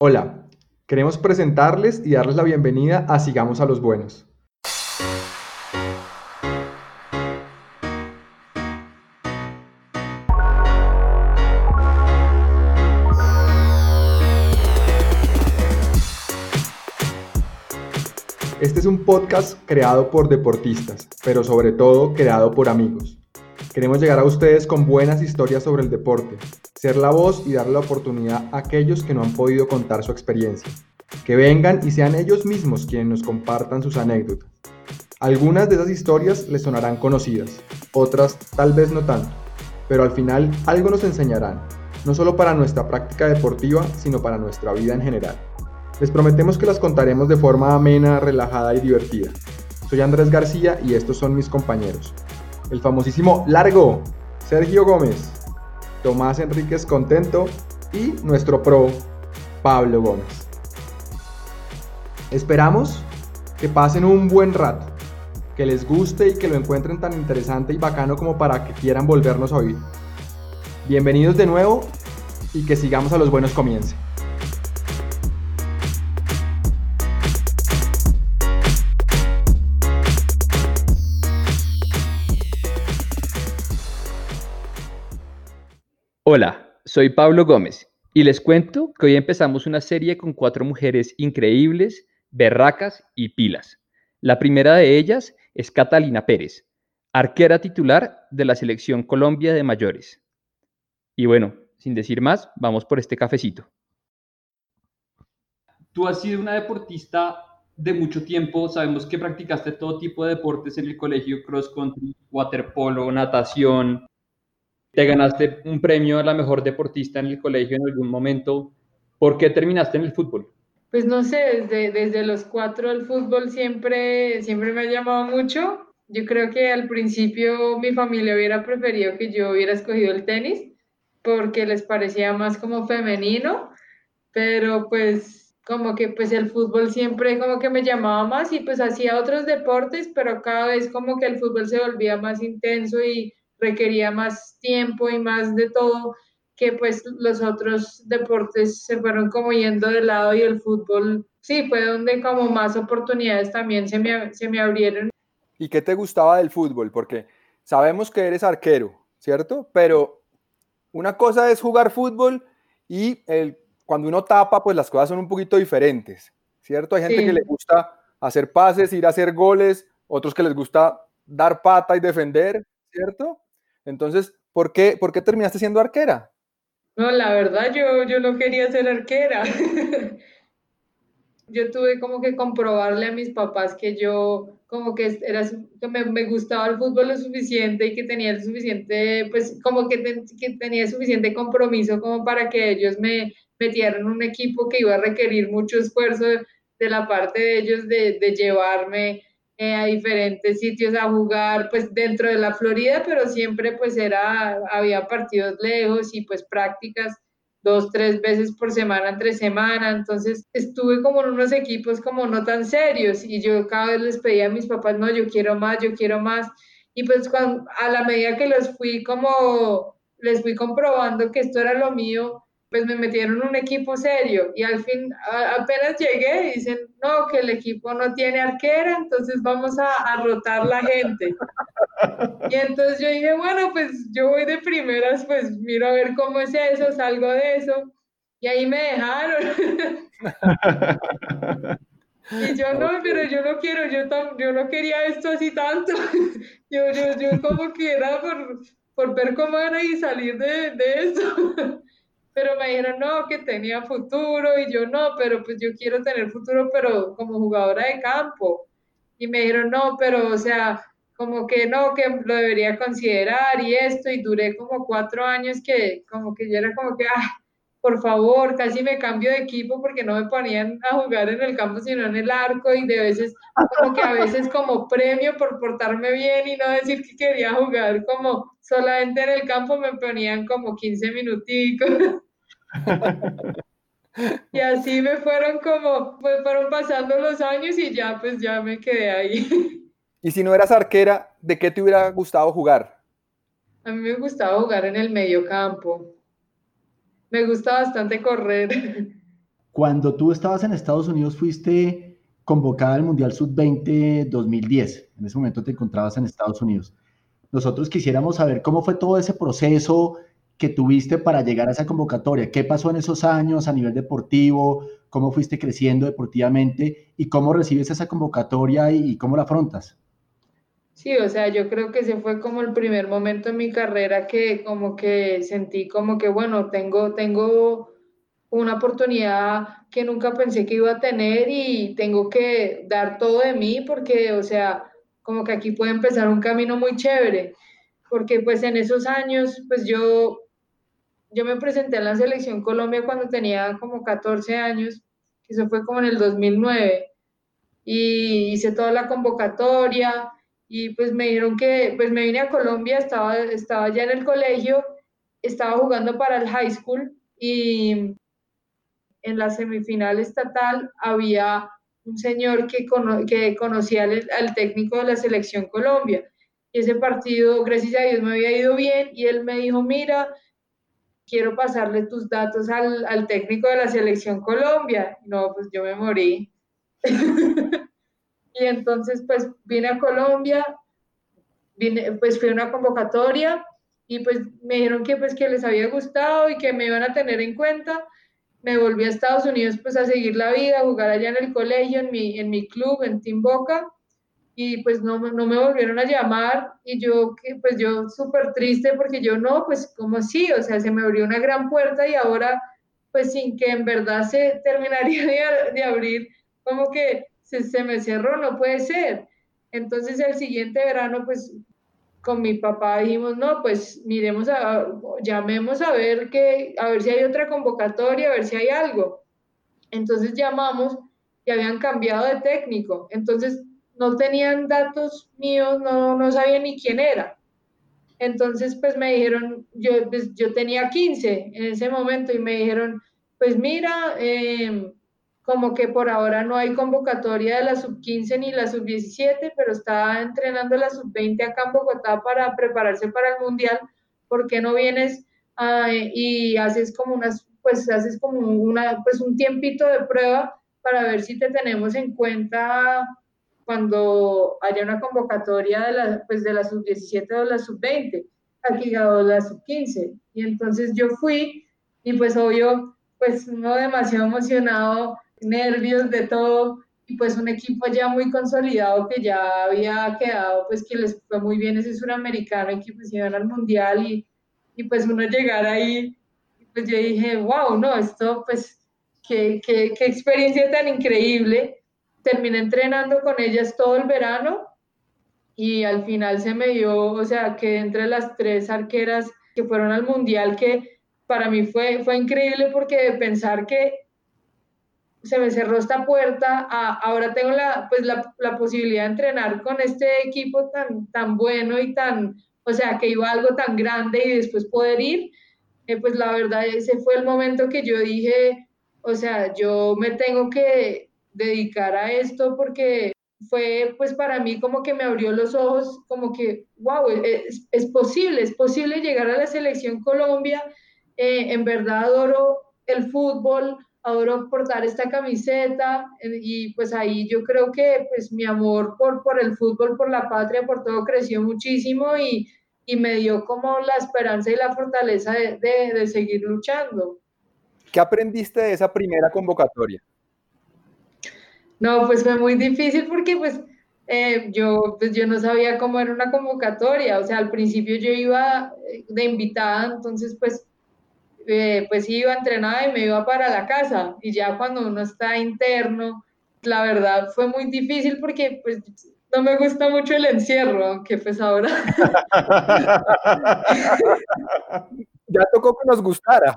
Hola, queremos presentarles y darles la bienvenida a Sigamos a los Buenos. Este es un podcast creado por deportistas, pero sobre todo creado por amigos. Queremos llegar a ustedes con buenas historias sobre el deporte, ser la voz y darle la oportunidad a aquellos que no han podido contar su experiencia. Que vengan y sean ellos mismos quienes nos compartan sus anécdotas. Algunas de esas historias les sonarán conocidas, otras tal vez no tanto, pero al final algo nos enseñarán, no solo para nuestra práctica deportiva, sino para nuestra vida en general. Les prometemos que las contaremos de forma amena, relajada y divertida. Soy Andrés García y estos son mis compañeros. El famosísimo Largo, Sergio Gómez, Tomás Enríquez Contento y nuestro pro, Pablo Gómez. Esperamos que pasen un buen rato, que les guste y que lo encuentren tan interesante y bacano como para que quieran volvernos a oír. Bienvenidos de nuevo y que sigamos a los buenos comienzos. Hola, soy Pablo Gómez y les cuento que hoy empezamos una serie con cuatro mujeres increíbles, berracas y pilas. La primera de ellas es Catalina Pérez, arquera titular de la selección Colombia de mayores. Y bueno, sin decir más, vamos por este cafecito. Tú has sido una deportista de mucho tiempo, sabemos que practicaste todo tipo de deportes en el colegio, cross country, waterpolo, natación, te ganaste un premio a la mejor deportista en el colegio en algún momento. ¿Por qué terminaste en el fútbol? Pues no sé, desde, desde los cuatro el fútbol siempre, siempre me ha llamado mucho. Yo creo que al principio mi familia hubiera preferido que yo hubiera escogido el tenis porque les parecía más como femenino, pero pues como que pues el fútbol siempre como que me llamaba más y pues hacía otros deportes, pero cada vez como que el fútbol se volvía más intenso y requería más tiempo y más de todo que pues los otros deportes se fueron como yendo de lado y el fútbol sí fue donde como más oportunidades también se me, se me abrieron. ¿Y qué te gustaba del fútbol? Porque sabemos que eres arquero, ¿cierto? Pero una cosa es jugar fútbol y el, cuando uno tapa, pues las cosas son un poquito diferentes, ¿cierto? Hay gente que le gusta hacer pases, ir a hacer goles, otros que les gusta dar pata y defender, ¿cierto? Entonces, ¿por qué, ¿por qué terminaste siendo arquera? No, la verdad, yo, yo no quería ser arquera. yo tuve como que comprobarle a mis papás que yo como que era que me, me, gustaba el fútbol lo suficiente y que tenía el suficiente pues como que, que tenía suficiente compromiso como para que ellos me metieran en un equipo que iba a requerir mucho esfuerzo de, de la parte de ellos de, de llevarme eh, a diferentes sitios a jugar, pues dentro de la Florida, pero siempre pues era, había partidos lejos y pues prácticas dos, tres veces por semana, entre semana, entonces estuve como en unos equipos como no tan serios y yo cada vez les pedía a mis papás, no, yo quiero más, yo quiero más, y pues cuando, a la medida que los fui como, les fui comprobando que esto era lo mío, pues me metieron un equipo serio y al fin apenas llegué dicen, no, que el equipo no tiene arquera, entonces vamos a, a, rotar la gente. Y entonces yo dije, bueno, pues yo voy de primeras, pues miro a ver cómo es eso, salgo de eso. Y ahí me dejaron. y yo no, pero yo no quiero, yo, yo no quería esto así tanto. yo, yo, yo como que era por, por ver cómo era y salir de, de eso pero me dijeron no, que tenía futuro y yo no, pero pues yo quiero tener futuro, pero como jugadora de campo. Y me dijeron no, pero o sea, como que no, que lo debería considerar y esto, y duré como cuatro años que como que yo era como que, ah, por favor, casi me cambio de equipo porque no me ponían a jugar en el campo, sino en el arco, y de veces, como que a veces como premio por portarme bien y no decir que quería jugar como solamente en el campo, me ponían como 15 minuticos. y así me fueron como, pues fueron pasando los años y ya pues ya me quedé ahí. Y si no eras arquera, ¿de qué te hubiera gustado jugar? A mí me gustaba jugar en el medio campo. Me gusta bastante correr. Cuando tú estabas en Estados Unidos, fuiste convocada al Mundial Sub-20 2010. En ese momento te encontrabas en Estados Unidos. Nosotros quisiéramos saber cómo fue todo ese proceso que tuviste para llegar a esa convocatoria. ¿Qué pasó en esos años a nivel deportivo? ¿Cómo fuiste creciendo deportivamente? ¿Y cómo recibes esa convocatoria y cómo la afrontas? Sí, o sea, yo creo que ese fue como el primer momento en mi carrera que como que sentí como que, bueno, tengo, tengo una oportunidad que nunca pensé que iba a tener y tengo que dar todo de mí porque, o sea, como que aquí puede empezar un camino muy chévere, porque pues en esos años, pues yo, yo me presenté en la selección Colombia cuando tenía como 14 años, eso fue como en el 2009, y hice toda la convocatoria y pues me dijeron que, pues me vine a Colombia, estaba, estaba ya en el colegio, estaba jugando para el high school y en la semifinal estatal había un señor que, que conocía al, técnico de la selección Colombia. Y ese partido, gracias a Dios, me había ido bien y él me dijo, mira, quiero pasarle tus datos al, al técnico de la selección Colombia. No, pues yo me morí. Y entonces, pues vine a Colombia, vine, pues fui a una convocatoria y pues me dijeron que pues que les había gustado y que me iban a tener en cuenta. Me volví a Estados Unidos pues a seguir la vida, a jugar allá en el colegio, en mi, en mi club, en Team Boca y pues no, no me volvieron a llamar y yo, pues yo súper triste porque yo no, pues como así, o sea, se me abrió una gran puerta y ahora pues sin que en verdad se terminaría de, de abrir, como que se, me cerró, no puede ser. Entonces el siguiente verano, pues con mi papá dijimos, no, pues miremos, a, llamemos a ver, que, a ver si hay otra convocatoria, a ver si hay algo. Entonces llamamos y habían cambiado de técnico. Entonces no tenían datos míos, no, no sabía ni quién era. Entonces, pues me dijeron, yo, pues, yo tenía 15 en ese momento y me dijeron, pues mira, eh, como que por ahora no hay convocatoria de la sub-15 ni la sub-17, pero está entrenando la sub-20 acá en Bogotá para prepararse para el Mundial. ¿Por qué no vienes ah, y haces como unas, pues haces como una, pues un tiempito de prueba para ver si te tenemos en cuenta cuando haya una convocatoria de la, pues de la sub-17 o la sub-20, aquí o la sub-15. Y entonces yo fui y pues obvio, pues no demasiado emocionado nervios, de todo, y pues un equipo ya muy consolidado que ya había quedado, pues que les fue muy bien ese suramericano y que pues iban al mundial y, y pues uno llegar ahí, pues yo dije, wow, no, esto pues, qué, qué, qué experiencia tan increíble. Terminé entrenando con ellas todo el verano y al final se me dio, o sea, que entre las tres arqueras que fueron al mundial, que para mí fue, fue increíble porque pensar que se me cerró esta puerta, ahora tengo la, pues la, la, posibilidad de entrenar con este equipo tan, tan bueno y tan, o sea, que iba algo tan grande y después poder ir, eh, pues la verdad ese fue el momento que yo dije, o sea, yo me tengo que dedicar a esto porque fue pues para mí como que me abrió los ojos, como que, wow, es, es posible, es posible llegar a la selección Colombia, eh, en verdad adoro el fútbol, adoro portar esta camiseta eh, y pues ahí yo creo que pues mi amor por, por el fútbol, por la patria, por todo creció muchísimo y, y me dio como la esperanza y la fortaleza de, de, seguir luchando. ¿Qué aprendiste de esa primera convocatoria? No, pues fue muy difícil porque pues eh, yo, pues yo no sabía cómo era una convocatoria, o sea, al principio yo iba eh, de invitada, entonces pues eh, pues iba entrenada y me iba para la casa. Y ya cuando uno está interno, la verdad fue muy difícil porque pues no me gusta mucho el encierro, aunque pues ahora... ya tocó que nos gustara.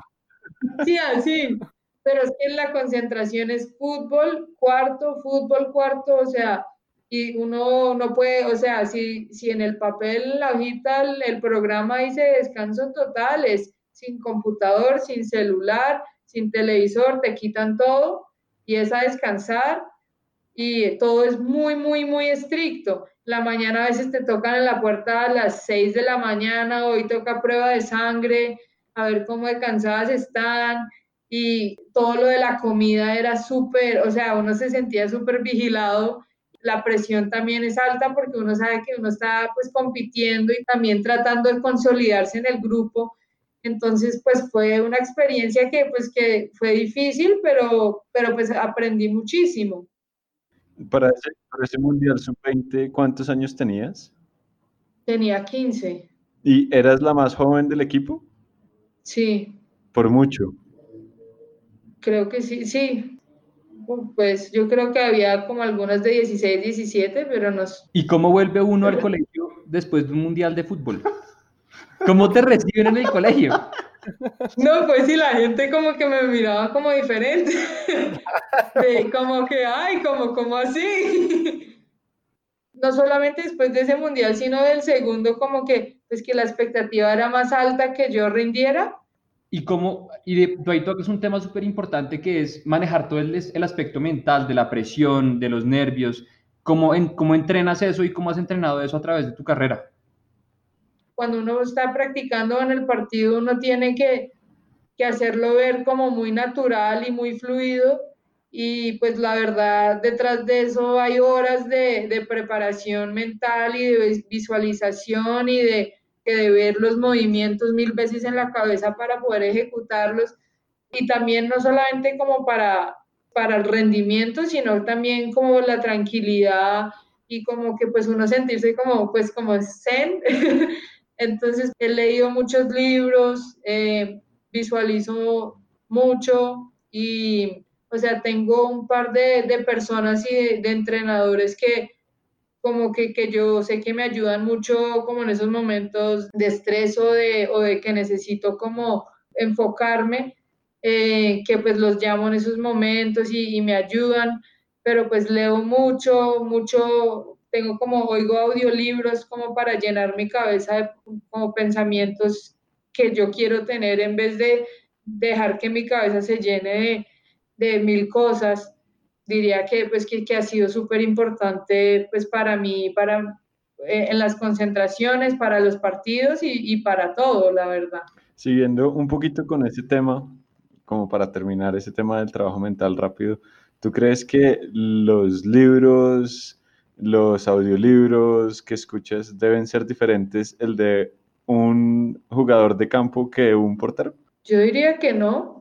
Sí, así. Pero es que la concentración es fútbol, cuarto, fútbol, cuarto, o sea, y uno no puede, o sea, si, si en el papel, la hojita, el, el programa dice descanso total, es sin computador, sin celular, sin televisor, te quitan todo y es a descansar y todo es muy, muy, muy estricto. La mañana a veces te tocan en la puerta a las 6 de la mañana, hoy toca prueba de sangre, a ver cómo de cansadas están y todo lo de la comida era súper, o sea, uno se sentía súper vigilado. La presión también es alta porque uno sabe que uno está pues compitiendo y también tratando de consolidarse en el grupo. Entonces, pues fue una experiencia que pues que fue difícil, pero, pero pues aprendí muchísimo. Para ese, para ese Mundial Sub-20, ¿cuántos años tenías? Tenía 15. ¿Y eras la más joven del equipo? Sí. Por mucho. Creo que sí, sí. Pues yo creo que había como algunas de 16, 17, pero no. ¿Y cómo vuelve uno al colegio después de un mundial de fútbol? ¿Cómo te reciben en el colegio? No, pues sí, la gente como que me miraba como diferente. como que, ay, como, como así. No solamente después de ese mundial, sino del segundo, como que, pues que la expectativa era más alta que yo rindiera y cómo, y de, tú ahí tocas un tema súper importante que es manejar todo el, el, aspecto mental, de la presión, de los nervios. ¿Cómo, en, ¿Cómo entrenas eso y cómo has entrenado eso a través de tu carrera? Cuando uno está practicando en el partido, uno tiene que, que hacerlo ver como muy natural y muy fluido. Y pues la verdad, detrás de eso hay horas de, de preparación mental y de visualización y de que de ver los movimientos mil veces en la cabeza para poder ejecutarlos y también no solamente como para, para el rendimiento, sino también como la tranquilidad y como que pues uno sentirse como pues como zen. Entonces he leído muchos libros, eh, visualizo mucho y o sea, tengo un par de, de personas y de entrenadores que, como que, que, yo sé que me ayudan mucho como en esos momentos de estrés o de, o de que necesito como enfocarme, eh, que pues los llamo en esos momentos y, y, me ayudan, pero pues leo mucho, mucho, tengo como, oigo audiolibros como para llenar mi cabeza de como pensamientos que yo quiero tener en vez de dejar que mi cabeza se llene de, de mil cosas diría que, pues, que, que ha sido súper importante pues, para mí, para, eh, en las concentraciones, para los partidos y, y, para todo, la verdad. Siguiendo un poquito con ese tema, como para terminar ese tema del trabajo mental rápido, ¿tú crees que los libros, los audiolibros que escuchas deben ser diferentes el de un jugador de campo que un portero? Yo diría que no,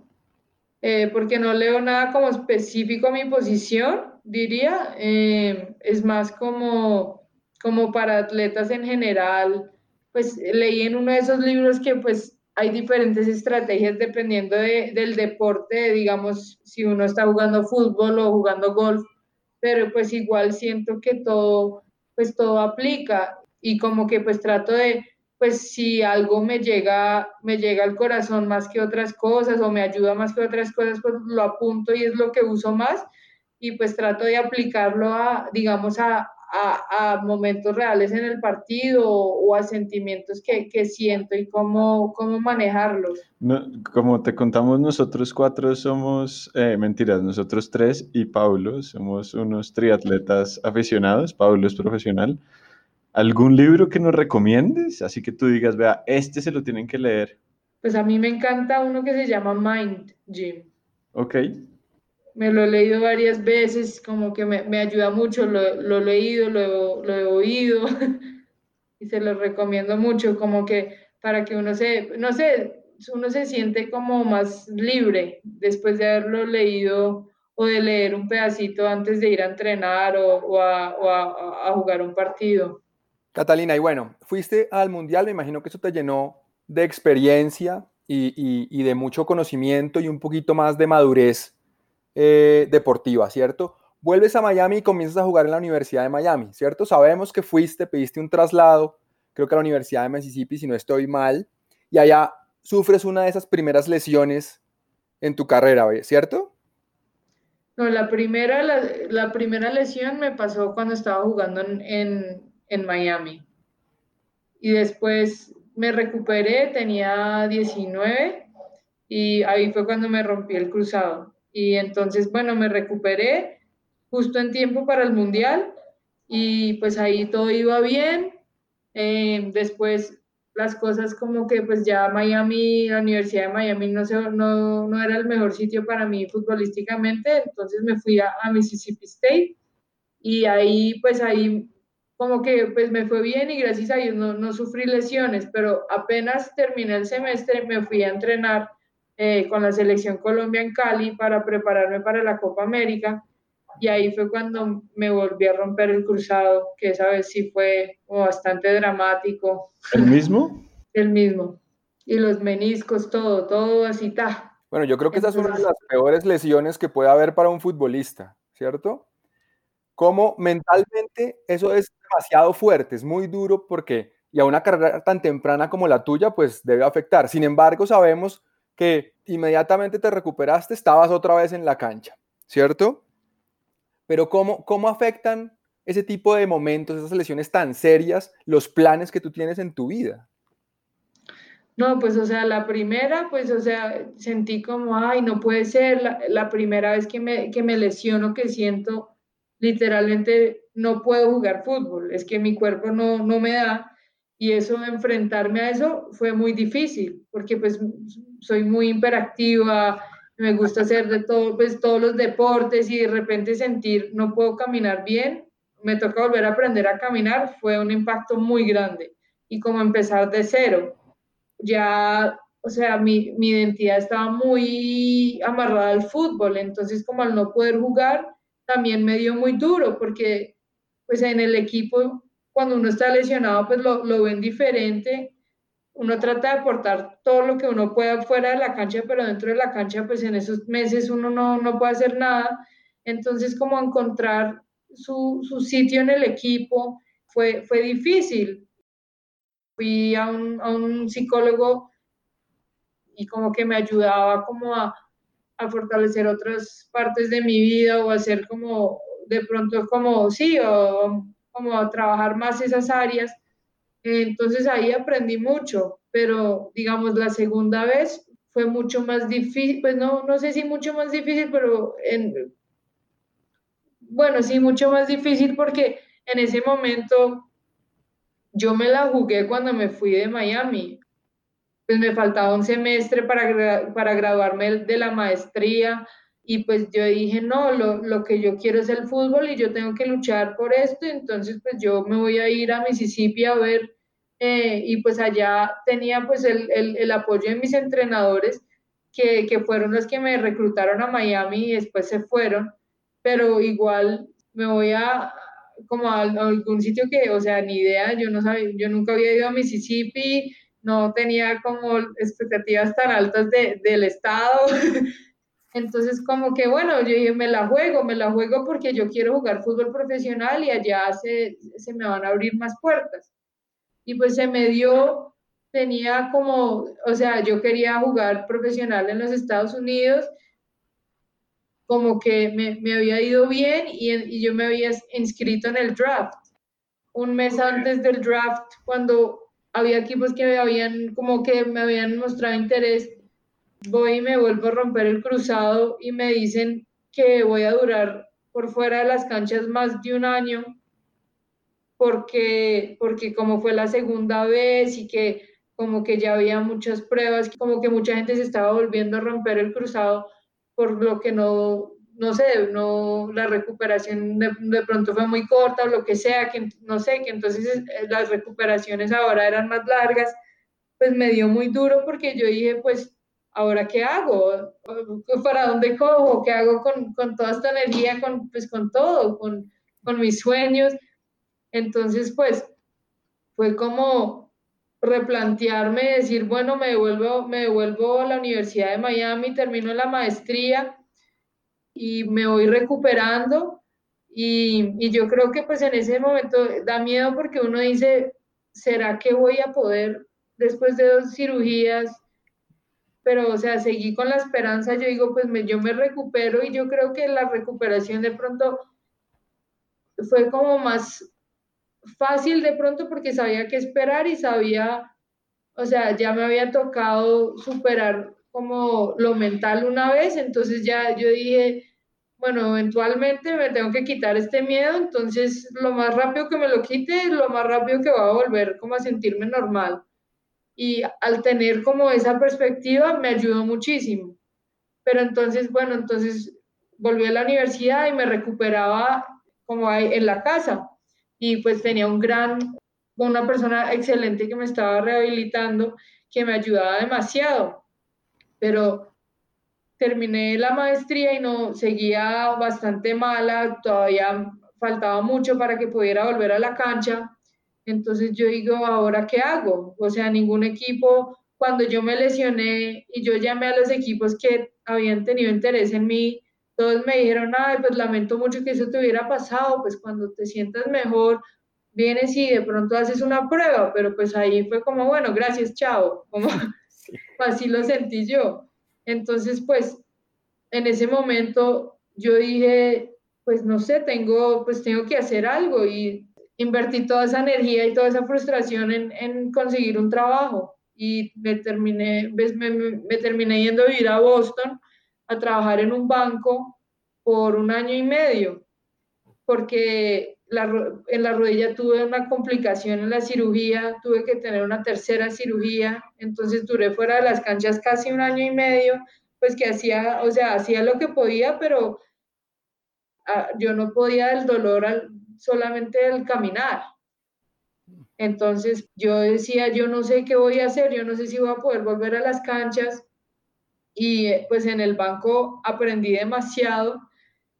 eh, porque no leo nada como específico a mi posición, diría. Eh, es más como, como para atletas en general. Pues leí en uno de esos libros que pues hay diferentes estrategias dependiendo de, del deporte, digamos, si uno está jugando fútbol o jugando golf, pero pues igual siento que todo, pues todo aplica y como que pues trato de, pues si algo me llega, me llega al corazón más que otras cosas o me ayuda más que otras cosas, pues lo apunto y es lo que uso más y pues trato de aplicarlo a, digamos, a, a, a momentos reales en el partido o, a sentimientos que, que, siento y cómo, cómo manejarlos. No, como te contamos, nosotros cuatro somos, eh, mentiras, nosotros tres y Pablo somos unos triatletas aficionados, Pablo es profesional. ¿Algún libro que nos recomiendes? Así que tú digas, vea, este se lo tienen que leer. Pues a mí me encanta uno que se llama Mind Gym. Ok. Me lo he leído varias veces, como que me, me ayuda mucho, lo, lo, he leído, lo, lo he oído y se lo recomiendo mucho, como que para que uno se, no sé, uno se siente como más libre después de haberlo leído o de leer un pedacito antes de ir a entrenar o, o, a, o a, a jugar un partido. Catalina, y bueno, fuiste al Mundial, me imagino que eso te llenó de experiencia y, de mucho conocimiento y un poquito más de madurez eh, deportiva, ¿cierto? Vuelves a Miami y comienzas a jugar en la Universidad de Miami, ¿cierto? Sabemos que fuiste, pediste un traslado, creo que a la Universidad de Mississippi, si no estoy mal, y allá sufres una de esas primeras lesiones en tu carrera, ¿cierto? No, la primera, la, primera lesión me pasó cuando estaba jugando en en Miami. Y después me recuperé, tenía 19 y ahí fue cuando me rompí el cruzado. Y entonces, bueno, me recuperé justo en tiempo para el Mundial y pues ahí todo iba bien. Eh, después las cosas como que pues ya Miami, la Universidad de Miami no, no, no era el mejor sitio para mí futbolísticamente, entonces me fui a, a Mississippi State y ahí pues ahí como que pues me fue bien y gracias a Dios no, no sufrí lesiones, pero apenas terminé el semestre me fui a entrenar eh, con la selección Colombia en Cali para prepararme para la Copa América y ahí fue cuando me volví a romper el cruzado, que esa vez sí fue bastante dramático. ¿El mismo? El mismo. Y los meniscos, todo, todo así está. Bueno, yo creo que esa es una de las peores lesiones que puede haber para un futbolista, ¿cierto? Como mentalmente eso es demasiado fuerte, es muy duro porque, y a una carrera tan temprana como la tuya, pues debe afectar. Sin embargo, sabemos que inmediatamente te recuperaste, estabas otra vez en la cancha, ¿cierto? Pero ¿cómo, cómo afectan ese tipo de momentos, esas lesiones tan serias, los planes que tú tienes en tu vida? No, pues o sea, la primera, pues o sea, sentí como, ay, no puede ser, la, la primera vez que me, que me lesiono, que siento literalmente no puedo jugar fútbol, es que mi cuerpo no, no me da y eso, enfrentarme a eso fue muy difícil, porque pues soy muy hiperactiva, me gusta hacer de todo, pues todos los deportes y de repente sentir no puedo caminar bien, me toca volver a aprender a caminar, fue un impacto muy grande y como empezar de cero, ya, o sea, mi, mi identidad estaba muy amarrada al fútbol, entonces como al no poder jugar, también me dio muy duro porque pues en el equipo cuando uno está lesionado pues lo, lo ven diferente, uno trata de aportar todo lo que uno pueda fuera de la cancha, pero dentro de la cancha pues en esos meses uno no, no puede hacer nada, entonces como encontrar su, su sitio en el equipo fue, fue difícil. Fui a un, a un psicólogo y como que me ayudaba como a, a fortalecer otras partes de mi vida o hacer como de pronto como sí o como a trabajar más esas áreas. Entonces ahí aprendí mucho, pero digamos la segunda vez fue mucho más difícil, pues no, no sé si mucho más difícil, pero en, bueno, sí, mucho más difícil porque en ese momento yo me la jugué cuando me fui de Miami pues me faltaba un semestre para, para graduarme de la maestría y pues yo dije, no, lo, lo, que yo quiero es el fútbol y yo tengo que luchar por esto, entonces pues yo me voy a ir a Mississippi a ver eh, y pues allá tenía pues el, el, el, apoyo de mis entrenadores que, que fueron los que me reclutaron a Miami y después se fueron, pero igual me voy a como a, algún sitio que, o sea, ni idea, yo no sabía, yo nunca había ido a Mississippi, no tenía como expectativas tan altas de, del Estado. Entonces, como que bueno, yo dije, me la juego, me la juego porque yo quiero jugar fútbol profesional y allá se, se me van a abrir más puertas. Y pues se me dio, tenía como, o sea, yo quería jugar profesional en los Estados Unidos, como que me, me había ido bien y, y yo me había inscrito en el draft. Un mes antes del draft, cuando había equipos que me habían como que me habían mostrado interés, voy y me vuelvo a romper el cruzado y me dicen que voy a durar por fuera de las canchas más de un año porque, porque como fue la segunda vez y que como que ya había muchas pruebas, como que mucha gente se estaba volviendo a romper el cruzado por lo que no, no sé, no, la recuperación de, de, pronto fue muy corta o lo que sea, que no sé, que entonces eh, las recuperaciones ahora eran más largas, pues me dio muy duro porque yo dije, pues, ¿ahora qué hago? ¿Para dónde cojo? ¿Qué hago con, con toda esta energía, con, pues con todo, con, con mis sueños? Entonces, pues, fue como replantearme, decir, bueno, me devuelvo, me devuelvo a la Universidad de Miami, termino la maestría y me voy recuperando y, y, yo creo que pues en ese momento da miedo porque uno dice, ¿será que voy a poder después de dos cirugías? Pero, o sea, seguí con la esperanza, yo digo, pues me, yo me recupero y yo creo que la recuperación de pronto fue como más fácil de pronto porque sabía qué esperar y sabía, o sea, ya me había tocado superar como lo mental una vez, entonces ya yo dije, bueno, eventualmente me tengo que quitar este miedo, entonces lo más rápido que me lo quite, lo más rápido que va a volver como a sentirme normal. y al tener como esa perspectiva me ayudó muchísimo. Pero entonces, bueno, entonces volví a la universidad y me recuperaba como en la casa y pues tenía un gran, una persona excelente que me estaba rehabilitando, que me ayudaba demasiado. Pero terminé la maestría y no seguía bastante mala, todavía faltaba mucho para que pudiera volver a la cancha. Entonces yo digo, ¿ahora qué hago? O sea, ningún equipo, cuando yo me lesioné y yo llamé a los equipos que habían tenido interés en mí, todos me dijeron, ay, pues lamento mucho que eso te hubiera pasado, pues cuando te sientas mejor, vienes y de pronto haces una prueba, pero pues ahí fue como, bueno, gracias, chao, como así lo sentí yo. Entonces, pues en ese momento yo dije, pues no sé, tengo, pues tengo que hacer algo y invertí toda esa energía y toda esa frustración en, en conseguir un trabajo. Y me terminé, me, me, terminé yendo a vivir a Boston a trabajar en un banco por un año y medio, porque en la rodilla tuve una complicación en la cirugía, tuve que tener una tercera cirugía, entonces duré fuera de las canchas casi un año y medio, pues que hacía, o sea, hacía lo que podía, pero ah, yo no podía del dolor al, solamente el caminar. Entonces yo decía, yo no sé qué voy a hacer, yo no sé si voy a poder volver a las canchas. Y eh, pues en el banco aprendí demasiado,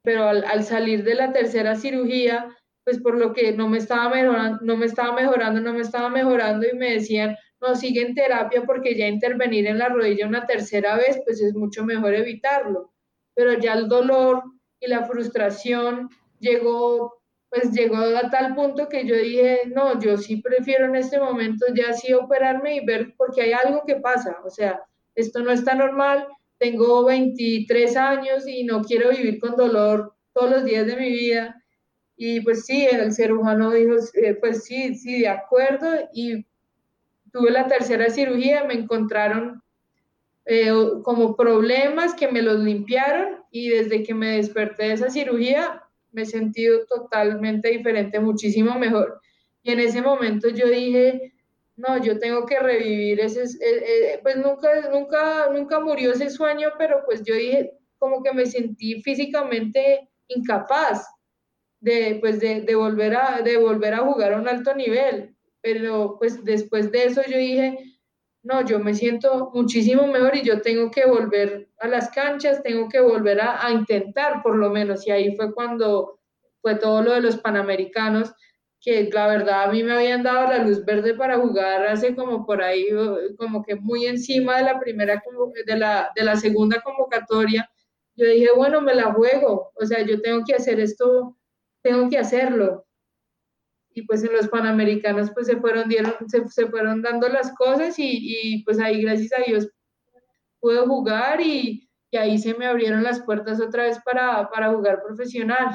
pero al, salir de la tercera cirugía, pues por lo que no me estaba mejorando, no me estaba mejorando, no me estaba mejorando y me decían, no, sigue en terapia porque ya intervenir en la rodilla una tercera vez, pues es mucho mejor evitarlo. Pero ya el dolor y la frustración llegó pues llegó a tal punto que yo dije, no, yo sí prefiero en este momento ya sí operarme y ver, porque hay algo que pasa, o sea, esto no está normal, tengo 23 años y no quiero vivir con dolor todos los días de mi vida. Y pues sí, el ser humano dijo, eh, pues sí, sí, de acuerdo. Y tuve la tercera cirugía, me encontraron eh, como problemas que me los limpiaron y desde que me desperté de esa cirugía me he sentido totalmente diferente, muchísimo mejor. Y en ese momento yo dije, no, yo tengo que revivir ese, eh, eh, pues nunca, nunca, nunca murió ese sueño, pero pues yo dije, como que me sentí físicamente incapaz de, pues de, de, volver a, de volver a jugar a un alto nivel. Pero pues después de eso yo dije, no, yo me siento muchísimo mejor y yo tengo que volver a las canchas, tengo que volver a, intentar por lo menos. Y ahí fue cuando fue todo lo de los Panamericanos, que la verdad a mí me habían dado la luz verde para jugar hace como por ahí, como que muy encima de la primera, de la, de la segunda convocatoria. Yo dije, bueno, me la juego, o sea, yo tengo que hacer esto, tengo que hacerlo y pues en los Panamericanos pues se fueron, dieron, se, se fueron dando las cosas y, y, pues ahí gracias a Dios pude jugar y, y, ahí se me abrieron las puertas otra vez para, para jugar profesional.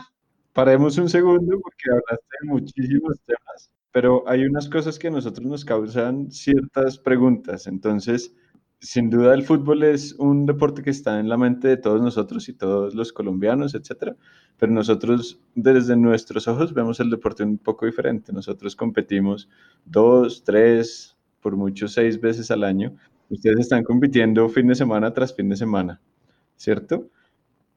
Paremos un segundo porque hablaste de muchísimos temas, pero hay unas cosas que a nosotros nos causan ciertas preguntas, entonces sin duda el fútbol es un deporte que está en la mente de todos nosotros y todos los colombianos, etcétera, pero nosotros desde nuestros ojos vemos el deporte un poco diferente. Nosotros competimos dos, tres, por mucho seis veces al año. Ustedes están compitiendo fin de semana tras fin de semana, ¿cierto?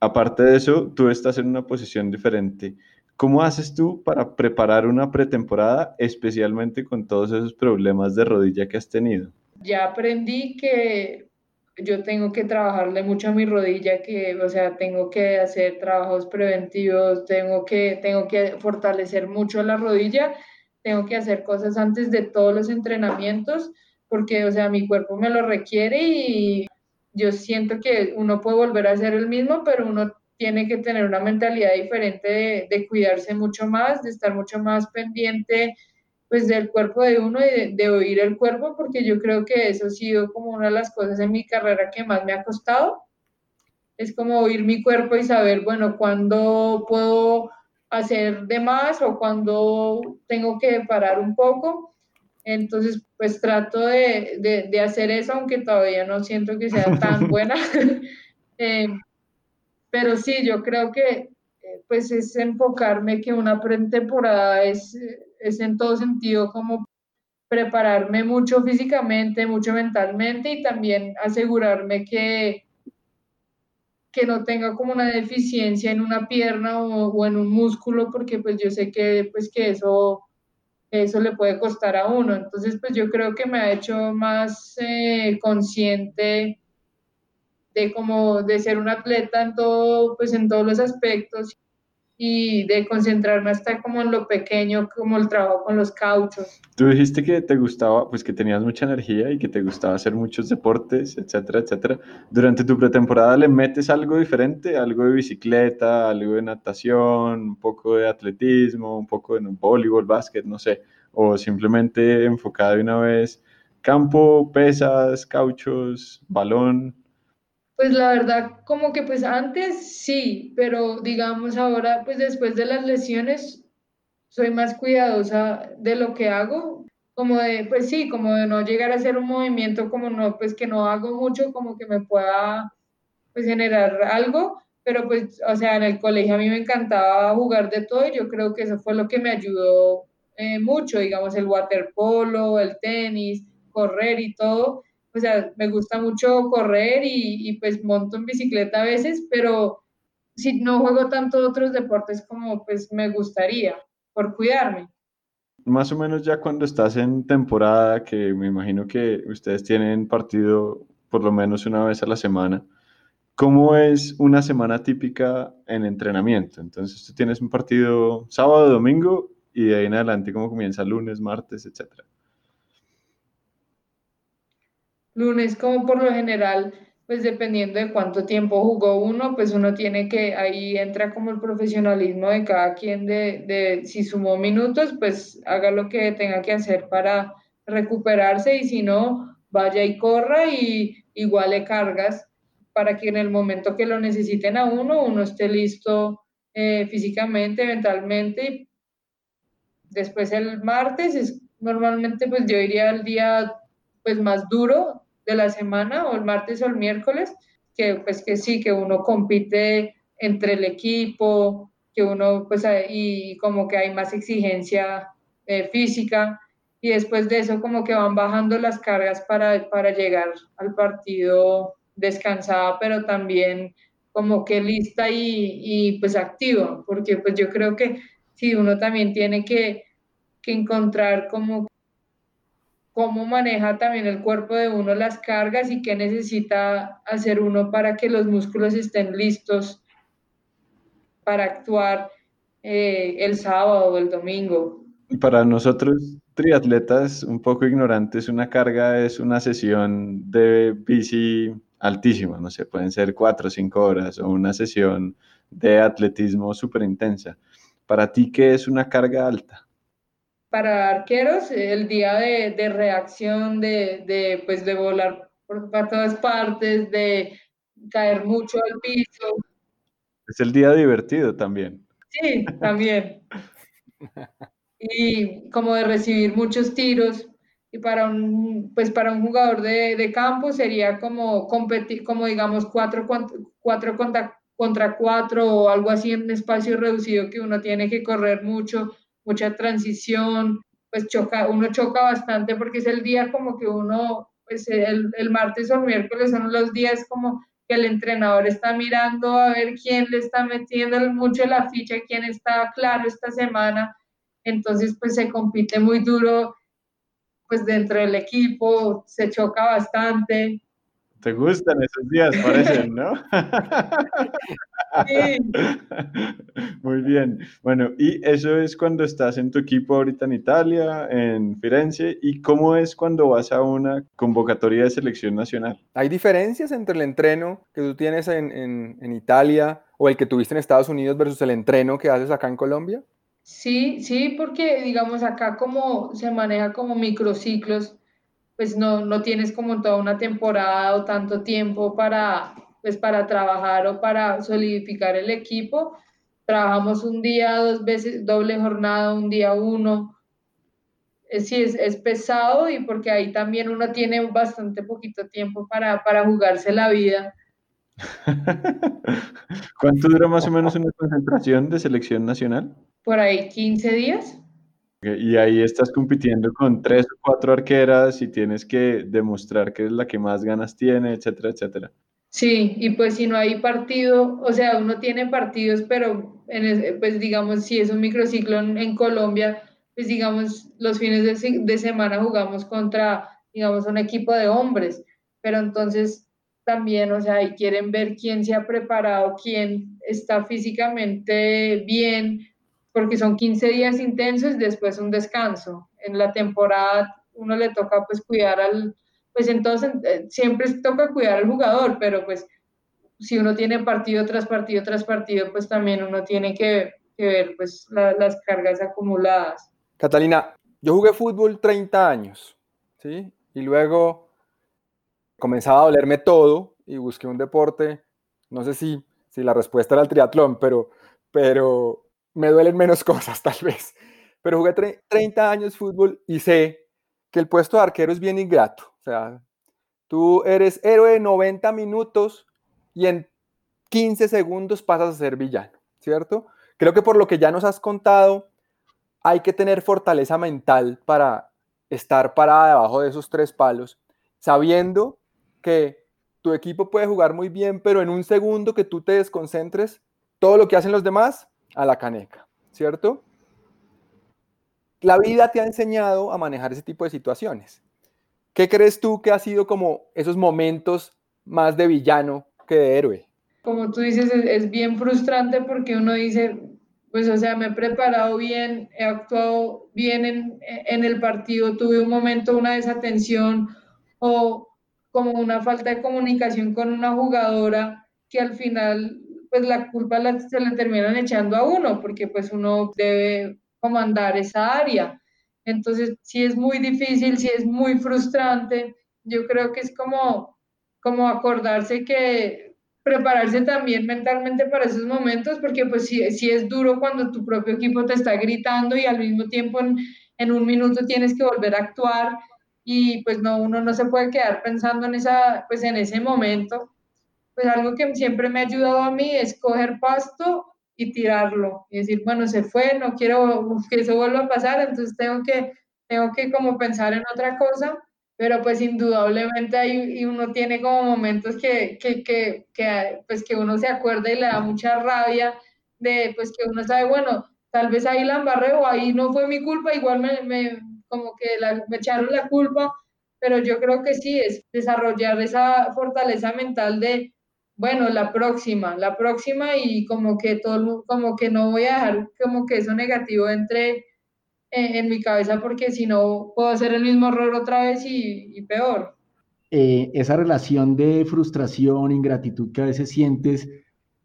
Aparte de eso, tú estás en una posición diferente. ¿Cómo haces tú para preparar una pretemporada, especialmente con todos esos problemas de rodilla que has tenido? Ya aprendí que yo tengo que trabajarle mucho a mi rodilla, que, o sea, tengo que hacer trabajos preventivos, tengo que, tengo que fortalecer mucho la rodilla, tengo que hacer cosas antes de todos los entrenamientos, porque, o sea, mi cuerpo me lo requiere y yo siento que uno puede volver a ser el mismo, pero uno tiene que tener una mentalidad diferente de, de cuidarse mucho más, de estar mucho más pendiente pues del cuerpo de uno y de, oír el cuerpo, porque yo creo que eso ha sido como una de las cosas en mi carrera que más me ha costado. Es como oír mi cuerpo y saber, bueno, cuándo puedo hacer de más o cuándo tengo que parar un poco. Entonces, pues trato de, de, hacer eso, aunque todavía no siento que sea tan buena. Eh, pero sí, yo creo que eh, pues es enfocarme que una pretemporada es es en todo sentido como prepararme mucho físicamente, mucho mentalmente y también asegurarme que, que no tenga como una deficiencia en una pierna o, en un músculo, porque pues yo sé que, pues, que eso, eso le puede costar a uno. Entonces, pues yo creo que me ha hecho más eh, consciente de como de ser un atleta en todo, pues en todos los aspectos y de concentrarme hasta como en lo pequeño, como el trabajo con los cauchos. Tú dijiste que te gustaba, pues que tenías mucha energía y que te gustaba hacer muchos deportes, etcétera, etcétera. Durante tu pretemporada le metes algo diferente, algo de bicicleta, algo de natación, un poco de atletismo, un poco de voleibol, básquet, no sé, o simplemente enfocada de una vez campo, pesas, cauchos, balón. Pues la verdad, como que pues antes sí, pero digamos ahora, pues después de las lesiones, soy más cuidadosa de lo que hago, como de, pues sí, como de no llegar a hacer un movimiento como no, pues que no hago mucho, como que me pueda pues generar algo, pero pues, o sea, en el colegio a mí me encantaba jugar de todo y yo creo que eso fue lo que me ayudó eh, mucho, digamos, el waterpolo, el tenis, correr y todo, o sea, me gusta mucho correr y, y, pues monto en bicicleta a veces, pero si no juego tanto otros deportes como pues me gustaría, por cuidarme. Más o menos ya cuando estás en temporada, que me imagino que ustedes tienen partido por lo menos una vez a la semana, ¿cómo es una semana típica en entrenamiento? Entonces tú tienes un partido sábado, domingo y de ahí en adelante, ¿cómo comienza lunes, martes, etcétera? Lunes como por lo general, pues dependiendo de cuánto tiempo jugó uno, pues uno tiene que, ahí entra como el profesionalismo de cada quien de, de si sumó minutos, pues haga lo que tenga que hacer para recuperarse y si no, vaya y corra y igual le cargas para que en el momento que lo necesiten a uno, uno esté listo eh, físicamente, mentalmente. Después el martes es normalmente pues yo iría el día pues más duro de la semana o el martes o el miércoles, que pues que sí, que uno compite entre el equipo, que uno pues y como que hay más exigencia eh, física y después de eso como que van bajando las cargas para, para llegar al partido descansada, pero también como que lista y, y pues activa, porque pues yo creo que si uno también tiene que, que encontrar como cómo maneja también el cuerpo de uno las cargas y qué necesita hacer uno para que los músculos estén listos para actuar eh, el sábado o el domingo. Para nosotros, triatletas un poco ignorantes, una carga es una sesión de bici altísima, no sé, pueden ser cuatro o cinco horas, o una sesión de atletismo súper intensa. Para ti, ¿qué es una carga alta? Para arqueros, el día de, reacción, de, de, pues, de volar por, todas partes, de caer mucho al piso. Es el día divertido también. Sí, también. y como de recibir muchos tiros. Y para un, pues para un jugador de, campo sería como competir, como digamos, cuatro, cuatro contra, contra cuatro o algo así en un espacio reducido que uno tiene que correr mucho mucha transición, pues choca, uno choca bastante porque es el día como que uno, pues el, el martes o el miércoles son los días como que el entrenador está mirando a ver quién le está metiendo mucho la ficha, quién está claro esta semana. Entonces, pues se compite muy duro, pues dentro del equipo, se choca bastante. Te gustan esos días, parecen, ¿no? Sí. Muy bien. Bueno, y eso es cuando estás en tu equipo ahorita en Italia, en Firenze, ¿y cómo es cuando vas a una convocatoria de selección nacional? ¿Hay diferencias entre el entreno que tú tienes en, en, en Italia o el que tuviste en Estados Unidos versus el entreno que haces acá en Colombia? Sí, sí, porque digamos acá como se maneja como microciclos, pues no, no tienes como toda una temporada o tanto tiempo para, pues para trabajar o para solidificar el equipo. Trabajamos un día, dos veces, doble jornada, un día uno. Sí, es, es pesado y porque ahí también uno tiene bastante poquito tiempo para, para jugarse la vida. ¿Cuánto dura más o menos una concentración de selección nacional? Por ahí 15 días. Y ahí estás compitiendo con tres o cuatro arqueras y tienes que demostrar que es la que más ganas tiene, etcétera, etcétera. Sí, y pues si no hay partido, o sea, uno tiene partidos, pero en pues digamos, si es un microciclo en, Colombia, pues digamos, los fines de, semana jugamos contra, digamos, un equipo de hombres, pero entonces también, o sea, ahí quieren ver quién se ha preparado, quién está físicamente bien, porque son 15 días intensos, después un descanso. En la temporada uno le toca pues cuidar al, pues entonces eh, siempre toca cuidar al jugador, pero pues si uno tiene partido tras partido tras partido, pues también uno tiene que, ver pues las cargas acumuladas. Catalina, yo jugué fútbol 30 años, ¿sí? Y luego comenzaba a dolerme todo y busqué un deporte, no sé si, si la respuesta era el triatlón, pero, pero me duelen menos cosas tal vez. Pero jugué 30 años fútbol y sé que el puesto de arquero es bien ingrato. O sea, tú eres héroe de 90 minutos y en 15 segundos pasas a ser villano, ¿cierto? Creo que por lo que ya nos has contado, hay que tener fortaleza mental para estar parada debajo de esos tres palos, sabiendo que tu equipo puede jugar muy bien, pero en un segundo que tú te desconcentres, todo lo que hacen los demás a la caneca, ¿cierto? La vida te ha enseñado a manejar ese tipo de situaciones. ¿Qué crees tú que ha sido como esos momentos más de villano que de héroe? Como tú dices, es, bien frustrante porque uno dice, pues o sea, me he preparado bien, he actuado bien en, en el partido, tuve un momento, una desatención o como una falta de comunicación con una jugadora que al final pues la culpa se le terminan echando a uno, porque pues uno debe comandar esa área. Entonces, si es muy difícil, si es muy frustrante. Yo creo que es como, como acordarse que prepararse también mentalmente para esos momentos, porque pues si, si es duro cuando tu propio equipo te está gritando y al mismo tiempo en, en un minuto tienes que volver a actuar y pues no, uno no se puede quedar pensando en, esa, pues en ese momento pues algo que siempre me ha ayudado a mí es coger pasto y tirarlo y decir, bueno, se fue, no quiero que eso vuelva a pasar, entonces tengo que, tengo que como pensar en otra cosa, pero pues indudablemente ahí uno tiene como momentos que, que, que, que, pues que uno se acuerda y le da mucha rabia de pues que uno sabe, bueno, tal vez ahí la embarré o ahí no fue mi culpa, igual me, me como que me echaron la culpa, pero yo creo que sí, es desarrollar esa fortaleza mental de bueno, la próxima, la próxima y como que todo, como que no voy a dejar como que eso negativo entre en, mi cabeza porque si no puedo hacer el mismo error otra vez y, peor. Eh, esa relación de frustración, ingratitud que a veces sientes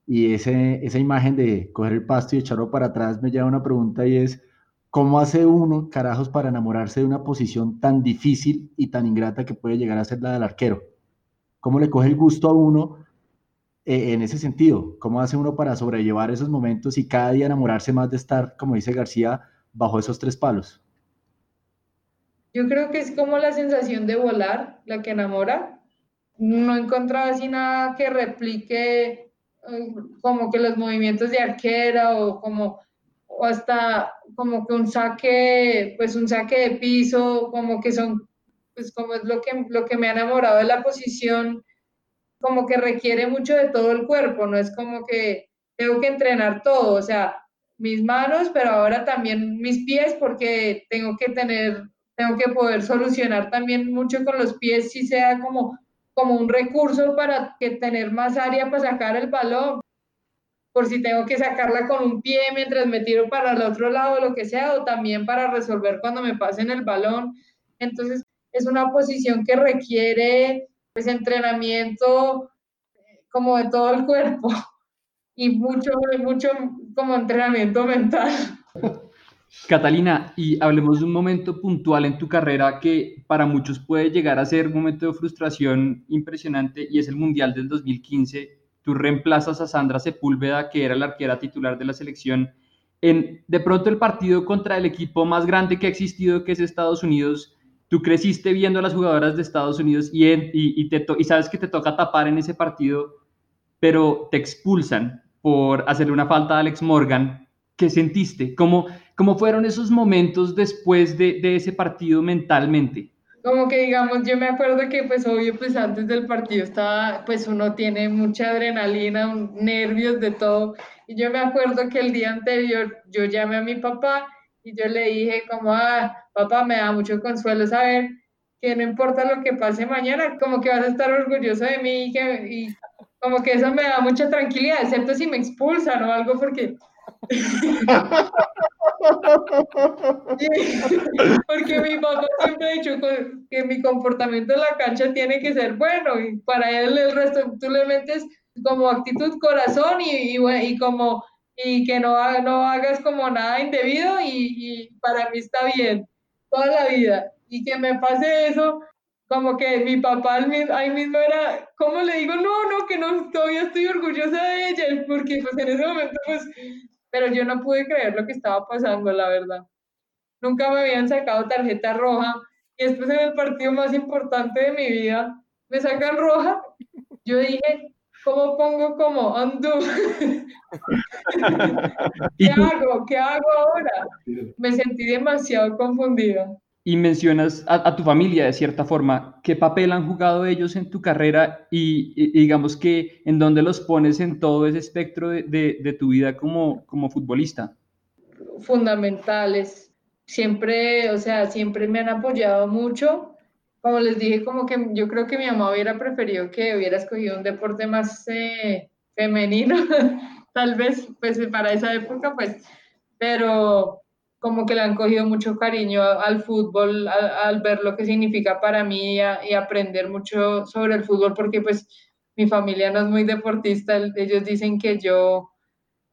y ese, esa imagen de coger el pasto y echarlo para atrás me lleva a una pregunta y es, ¿cómo hace uno, carajos, para enamorarse de una posición tan difícil y tan ingrata que puede llegar a ser la del arquero? ¿Cómo le coge el gusto a uno eh, en ese sentido? ¿Cómo hace uno para sobrellevar esos momentos y cada día enamorarse más de estar, como dice García, bajo esos tres palos? Yo creo que es como la sensación de volar la que enamora. No he encontrado así nada que replique eh, como que los movimientos de arquera o como o hasta como que un saque, pues un saque de piso, como que son, pues como es lo que, lo que me ha enamorado de la posición como que requiere mucho de todo el cuerpo, no es como que tengo que entrenar todo, o sea, mis manos, pero ahora también mis pies, porque tengo que tener, tengo que poder solucionar también mucho con los pies, si sea como, como un recurso para que tener más área para sacar el balón, por si tengo que sacarla con un pie mientras me tiro para el otro lado, lo que sea, o también para resolver cuando me pasen el balón. Entonces, es una posición que requiere pues entrenamiento eh, como de todo el cuerpo y mucho, mucho como entrenamiento mental. Catalina, y hablemos de un momento puntual en tu carrera que para muchos puede llegar a ser un momento de frustración impresionante y es el Mundial del 2015. Tú reemplazas a Sandra Sepúlveda, que era la arquera titular de la selección, en de pronto el partido contra el equipo más grande que ha existido, que es Estados Unidos, tú creciste viendo a las jugadoras de Estados Unidos y, y, te y sabes que te toca tapar en ese partido, pero te expulsan por hacerle una falta a Alex Morgan. ¿Qué sentiste? ¿Cómo, ¿Cómo fueron esos momentos después de, de ese partido mentalmente? como que digamos, yo me acuerdo que pues obvio pues antes del partido estaba, pues uno tiene mucha adrenalina, nervios de todo, y yo me acuerdo que el día anterior yo llamé a mi papá y yo le dije como, ah, papá, me da mucho consuelo saber que no importa lo que pase mañana, como que vas a estar orgulloso de mí y, que, y como que eso me da mucha tranquilidad, excepto si me expulsan o algo porque Porque mi papá siempre ha dicho que mi comportamiento en la cancha tiene que ser bueno y para él el resto tú le metes como actitud corazón y, y, como y que no, no hagas como nada indebido y, y, para mí está bien toda la vida y que me pase eso como que mi papá ahí mismo era, ¿cómo le digo? No, no, que no, todavía estoy orgullosa de ella, porque pues en ese momento pues pero yo no pude creer lo que estaba pasando, la verdad. Nunca me habían sacado tarjeta roja y después en el partido más importante de mi vida me sacan roja. Yo dije, ¿cómo pongo como undo? ¿Qué hago? ¿Qué hago ahora? Me sentí demasiado confundida y mencionas a, tu familia de cierta forma, ¿qué papel han jugado ellos en tu carrera y, digamos que en dónde los pones en todo ese espectro de, tu vida como, como futbolista? Fundamentales. Siempre, o sea, siempre me han apoyado mucho. Como les dije, como que yo creo que mi mamá hubiera preferido que hubiera escogido un deporte más eh, femenino, tal vez, pues para esa época, pues, pero como que le han cogido mucho cariño al fútbol, al, ver lo que significa para mí y, aprender mucho sobre el fútbol, porque pues mi familia no es muy deportista, ellos dicen que yo,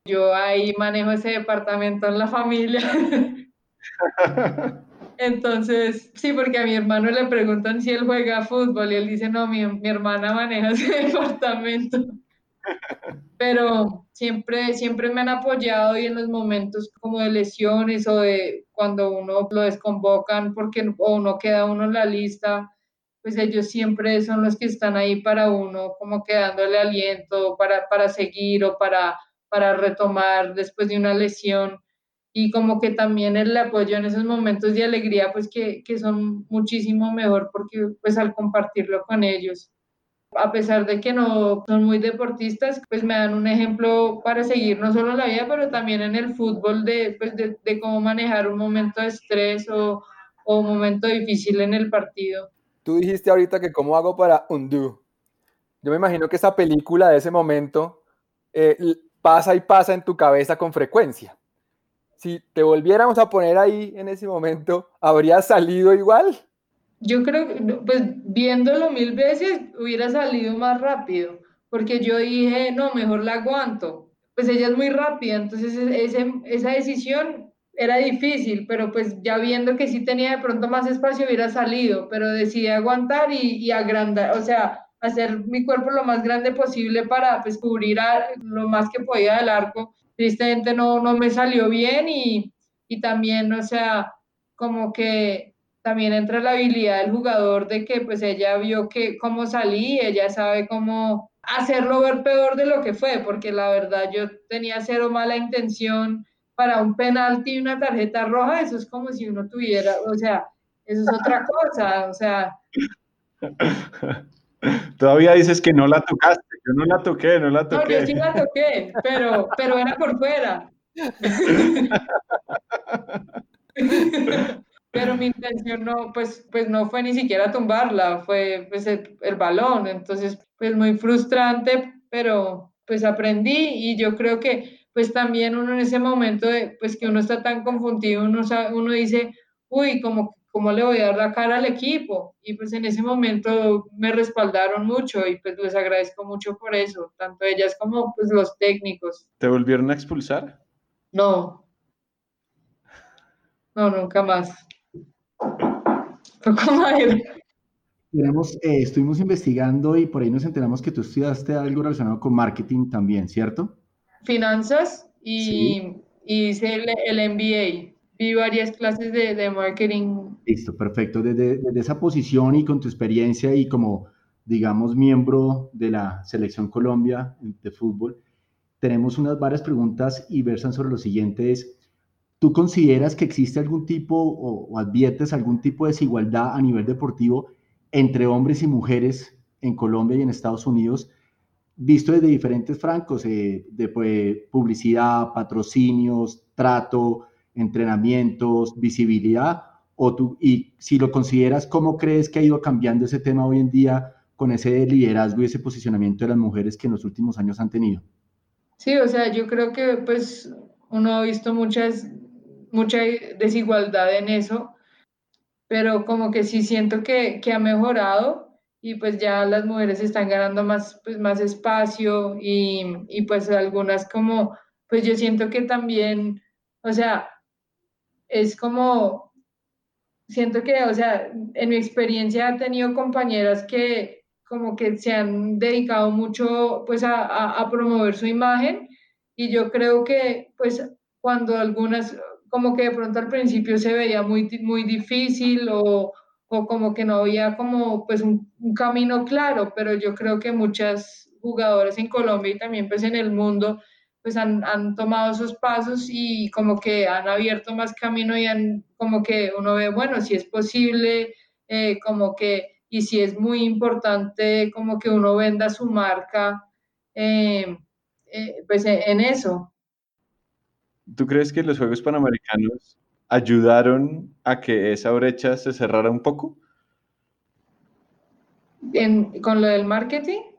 yo ahí manejo ese departamento en la familia. Entonces, sí, porque a mi hermano le preguntan si él juega fútbol y él dice, no, mi, mi hermana maneja ese departamento pero siempre, siempre me han apoyado y en los momentos como de lesiones o de cuando uno lo desconvocan porque o no queda uno en la lista, pues ellos siempre son los que están ahí para uno, como que dándole aliento para, para seguir o para, para retomar después de una lesión. Y como que también el apoyo en esos momentos de alegría, pues que, que son muchísimo mejor porque pues al compartirlo con ellos a pesar de que no son muy deportistas, pues me dan un ejemplo para seguir no solo en la vida, pero también en el fútbol de, pues de, de cómo manejar un momento de estrés o, o, un momento difícil en el partido. Tú dijiste ahorita que cómo hago para undo. Yo me imagino que esa película de ese momento eh, pasa y pasa en tu cabeza con frecuencia. Si te volviéramos a poner ahí en ese momento, ¿habría salido igual? yo creo que, pues viéndolo mil veces, hubiera salido más rápido, porque yo dije, no, mejor la aguanto. Pues ella es muy rápida, entonces e-, ese, esa decisión era difícil, pero pues ya viendo que sí tenía de pronto más espacio, hubiera salido, pero decidí aguantar y, y agrandar, o sea, hacer mi cuerpo lo más grande posible para pues cubrir lo más que podía del arco. Tristemente no, no me salió bien y, y también, o sea, como que también entra la habilidad del jugador de que pues ella vio que cómo salí, ella sabe cómo hacerlo ver peor de lo que fue, porque la verdad yo tenía cero mala intención para un penalti y una tarjeta roja, eso es como si uno tuviera, o sea, eso es otra cosa, o sea. Todavía dices que no la tocaste, yo no la toqué, no la toqué. No, yo sí la toqué, pero, pero era por fuera. pero mi intención no, pues, pues no fue ni siquiera tumbarla, fue pues el, balón, entonces pues muy frustrante, pero pues aprendí y yo creo que pues también uno en ese momento de, pues que uno está tan confundido, uno, uno dice, uy, ¿cómo, ¿cómo le voy a dar la cara al equipo? Y pues en ese momento me respaldaron mucho y pues les agradezco mucho por eso, tanto ellas como pues los técnicos. ¿Te volvieron a expulsar? No. No, nunca más. Tenemos, eh, estuvimos investigando y por ahí nos enteramos que tú estudiaste algo relacionado con marketing también, ¿cierto? Finanzas y, hice el, MBA. Vi varias clases de, marketing. Listo, perfecto. Desde, desde, esa posición y con tu experiencia y como, digamos, miembro de la Selección Colombia de fútbol, tenemos unas varias preguntas y versan sobre lo siguiente ¿tú consideras que existe algún tipo o, adviertes algún tipo de desigualdad a nivel deportivo entre hombres y mujeres en Colombia y en Estados Unidos, visto desde diferentes francos, eh, de pues, publicidad, patrocinios, trato, entrenamientos, visibilidad? O tú, y si lo consideras, ¿cómo crees que ha ido cambiando ese tema hoy en día con ese liderazgo y ese posicionamiento de las mujeres que en los últimos años han tenido? Sí, o sea, yo creo que pues uno ha visto muchas, mucha desigualdad en eso, pero como que sí siento que, que ha mejorado y pues ya las mujeres están ganando más, pues, más espacio y, y pues algunas como, pues yo siento que también, o sea, es como, siento que, o sea, en mi experiencia he tenido compañeras que como que se han dedicado mucho pues a, promover su imagen y yo creo que pues cuando algunas como que de pronto al principio se veía muy, muy difícil o, como que no había como pues un, camino claro, pero yo creo que muchas jugadoras en Colombia y también pues en el mundo pues han, han, tomado esos pasos y como que han abierto más camino y han como que uno ve, bueno, si es posible, eh, como que y si es muy importante como que uno venda su marca, eh, eh, pues e, en eso. ¿Tú crees que los Juegos Panamericanos ayudaron a que esa brecha se cerrara un poco? ¿Con lo del marketing?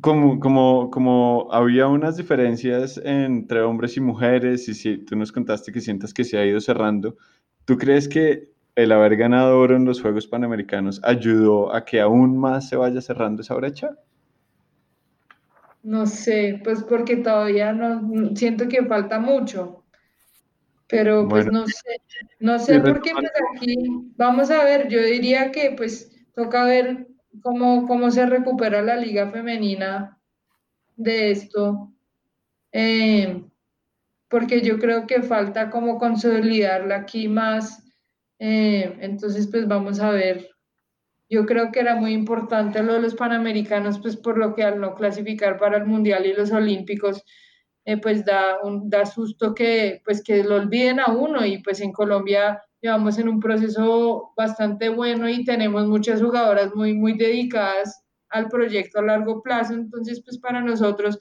Como, como, como había unas diferencias entre hombres y mujeres, y si tú nos contaste que sientas que se ha ido cerrando, ¿tú crees que el haber ganado oro en los Juegos Panamericanos ayudó a que aún más se vaya cerrando esa brecha? No sé, pues porque todavía no siento que falta mucho. Pero pues no sé, no sé por qué pues aquí vamos a ver, yo diría que pues toca ver cómo, cómo se recupera la liga femenina de esto. Eh, porque yo creo que falta como consolidarla aquí más eh, entonces, pues vamos a ver. Yo creo que era muy importante lo de los Panamericanos, pues por lo que al no clasificar para el Mundial y los Olímpicos, eh, pues da, un, da susto que, pues que lo olviden a uno y pues en Colombia llevamos en un proceso bastante bueno y tenemos muchas jugadoras muy, muy dedicadas al proyecto a largo plazo, entonces pues para nosotros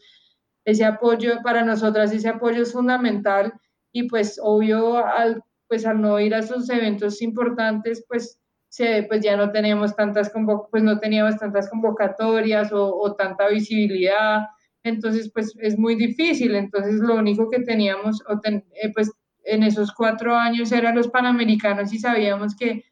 ese apoyo, para nosotras ese apoyo es fundamental y pues obvio al pues al no ir a esos eventos importantes, pues, se, pues ya no teníamos tantas, pues no teníamos tantas convocatorias o, tanta visibilidad, entonces pues es muy difícil, entonces lo único que teníamos, eh, pues en esos cuatro años eran los Panamericanos y sabíamos que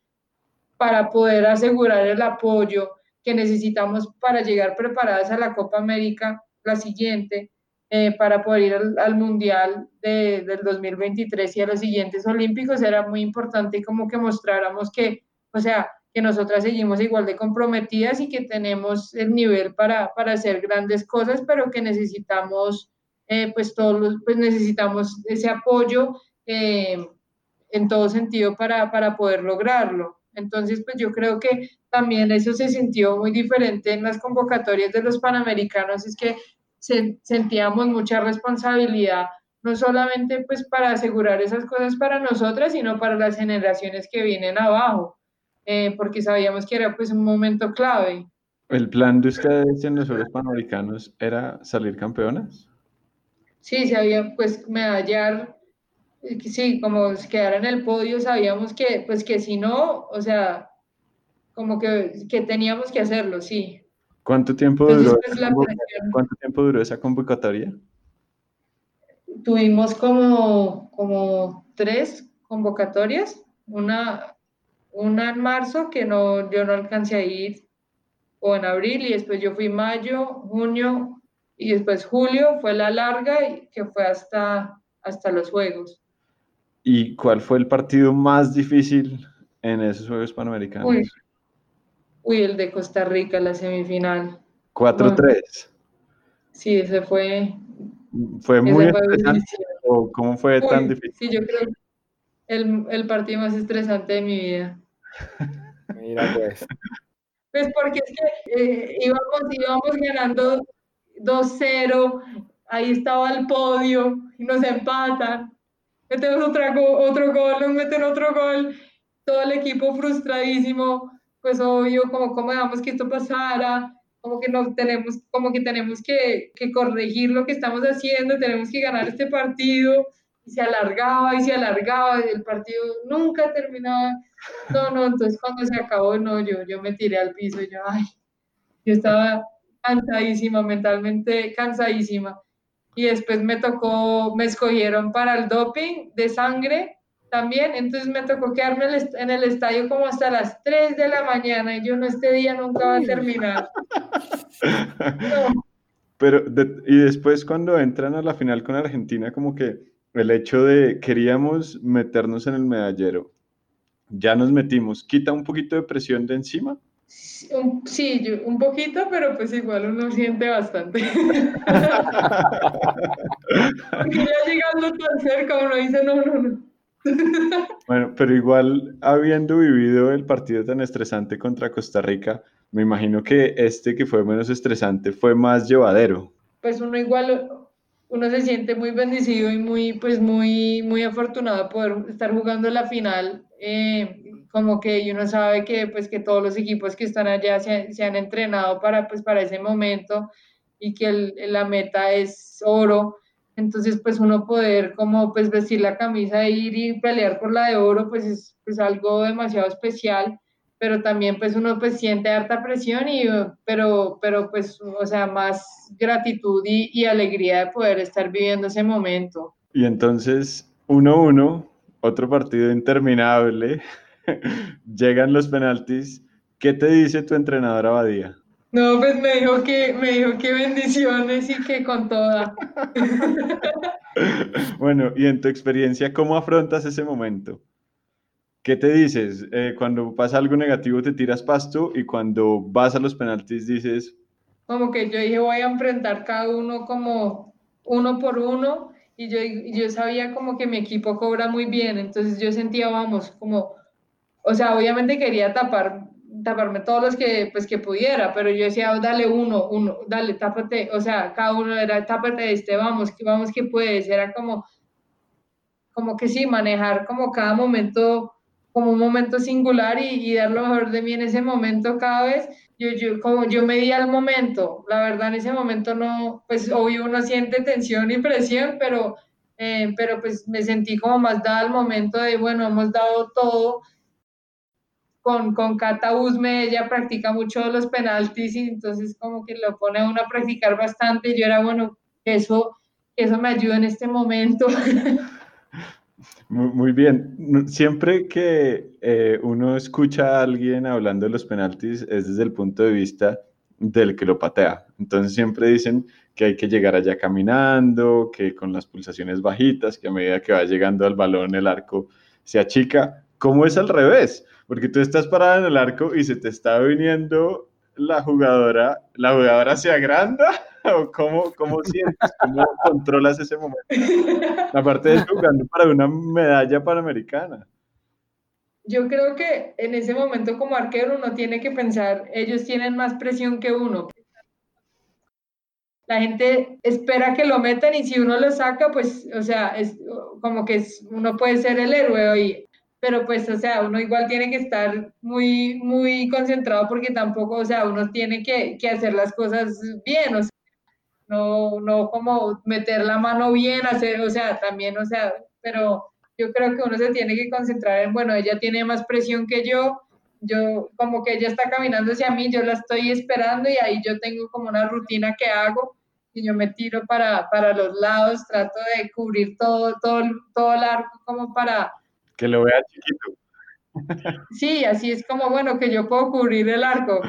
para poder asegurar el apoyo que necesitamos para llegar preparadas a la Copa América, la siguiente, eh, para poder ir al, Mundial de, del 2023 y a los siguientes Olímpicos, era muy importante como que mostráramos que, o sea, que nosotras seguimos igual de comprometidas y que tenemos el nivel para, para hacer grandes cosas, pero que necesitamos, eh, pues todos pues necesitamos ese apoyo eh, en todo sentido para, para poder lograrlo. Entonces, pues yo creo que también eso se sintió muy diferente en las convocatorias de los Panamericanos, es que sentíamos mucha responsabilidad, no solamente pues para asegurar esas cosas para nosotras, sino para las generaciones que vienen abajo, eh, porque sabíamos que era pues un momento clave. ¿El plan de ustedes en los Juegos Panamericanos era salir campeonas? Sí, se había pues medallar, sí, como quedar en el podio, sabíamos que pues que si no, o sea, como que, que teníamos que hacerlo, sí. ¿Cuánto tiempo, duró ¿Cuánto tiempo duró esa convocatoria? Tuvimos como, como tres convocatorias, una, una en marzo que no, yo no alcancé a ir, o en abril, y después yo fui mayo, junio, y después julio fue la larga, y que fue hasta, hasta los Juegos. ¿Y cuál fue el partido más difícil en esos Juegos Panamericanos? Uy, el de Costa Rica, la semifinal. 4-3. sí, ese fue. ¿Fue muy estresante o cómo fue tan difícil? Sí, yo creo que el, el partido más estresante de mi vida. Mira, pues. Pues porque es que eh, íbamos, íbamos ganando 2-0, ahí estaba el podio y nos empatan. Metemos otra otro gol, nos meten otro gol, todo el equipo frustradísimo, pues obvio, como cómo dejamos que esto pasara, como que no tenemos, como que tenemos que, que corregir lo que estamos haciendo, tenemos que ganar este partido, y se alargaba y se alargaba, y el partido nunca terminaba. No, no, entonces cuando se acabó, no, yo, yo me tiré al piso yo, ay, yo estaba cansadísima, mentalmente cansadísima. Y después me tocó, me escogieron para el doping de sangre también, entonces me tocó quedarme en el estadio como hasta las 3 de la mañana y yo no, este día nunca va a terminar. Pero, y después cuando entran a la final con Argentina, como que el hecho de queríamos meternos en el medallero, ya nos metimos, ¿quita un poquito de presión de encima? Sí, un poquito, pero pues igual uno siente bastante. Porque ya llegando tan cerca uno dice, no, no, no. Bueno, pero igual habiendo vivido el partido tan estresante contra Costa Rica, me imagino que este que fue menos estresante fue más llevadero. Pues uno igual, uno se siente muy bendecido y muy, pues muy, muy afortunado de poder estar jugando la final. Eh, como que uno sabe que, pues, que todos los equipos que están allá se, se han entrenado para, pues, para ese momento y que el, la meta es oro. Entonces, pues uno poder como pues vestir la camisa e ir y pelear por la de oro, pues es pues, algo demasiado especial, pero también pues uno pues siente harta presión y, pero, pero pues, o sea, más gratitud y, y alegría de poder estar viviendo ese momento. Y entonces, 1-1, otro partido interminable, Llegan los penaltis. ¿Qué te dice tu entrenador Abadía? No, pues me dijo que, me dijo que bendiciones y que con toda. bueno, y en tu experiencia, ¿cómo afrontas ese momento? ¿Qué te dices? Eh, cuando pasa algo negativo te tiras pasto y cuando vas a los penaltis dices... Como que yo dije voy a enfrentar cada uno como uno por uno y yo, yo sabía como que mi equipo cobra muy bien, entonces yo sentía, vamos, como o sea, obviamente quería tapar, taparme todos los que, pues, que pudiera, pero yo decía, dale uno, uno, dale, tápate, o sea, cada uno era, tápate este, vamos, que vamos que puedes, era como, como que sí, manejar como cada momento, como un momento singular y, dar lo mejor de mí en ese momento cada vez, yo, yo, como yo medía el momento, la verdad en ese momento no, pues obvio uno siente tensión y presión, pero, eh, pero pues me sentí como más dada al momento de, bueno, hemos dado todo, con, con Cata Usme, ella practica mucho los penaltis y entonces como que lo pone a uno a practicar bastante y yo era, bueno, eso, eso me ayuda en este momento. Muy, bien. Siempre que eh, uno escucha a alguien hablando de los penaltis es desde el punto de vista del que lo patea. Entonces siempre dicen que hay que llegar allá caminando, que con las pulsaciones bajitas, que a medida que va llegando al balón el arco se achica. ¿Cómo es al revés? Porque tú estás parada en el arco y se te está viniendo la jugadora, la jugadora se agranda o cómo, cómo sientes, cómo controlas ese momento. Aparte de jugando para una medalla panamericana. Yo creo que en ese momento como arquero uno tiene que pensar, ellos tienen más presión que uno. La gente espera que lo metan y si uno lo saca, pues, o sea, es como que uno puede ser el héroe hoy pero pues, o sea, uno igual tiene que estar muy, muy concentrado porque tampoco, o sea, uno tiene que, que hacer las cosas bien, o sea, no, no como meter la mano bien, hacer, o sea, también, o sea, pero yo creo que uno se tiene que concentrar en, bueno, ella tiene más presión que yo, yo como que ella está caminando hacia mí, yo la estoy esperando y ahí yo tengo como una rutina que hago y yo me tiro para, para los lados, trato de cubrir todo, todo, todo el arco como para que lo vea chiquito. Sí, así es como, bueno, que yo puedo cubrir el arco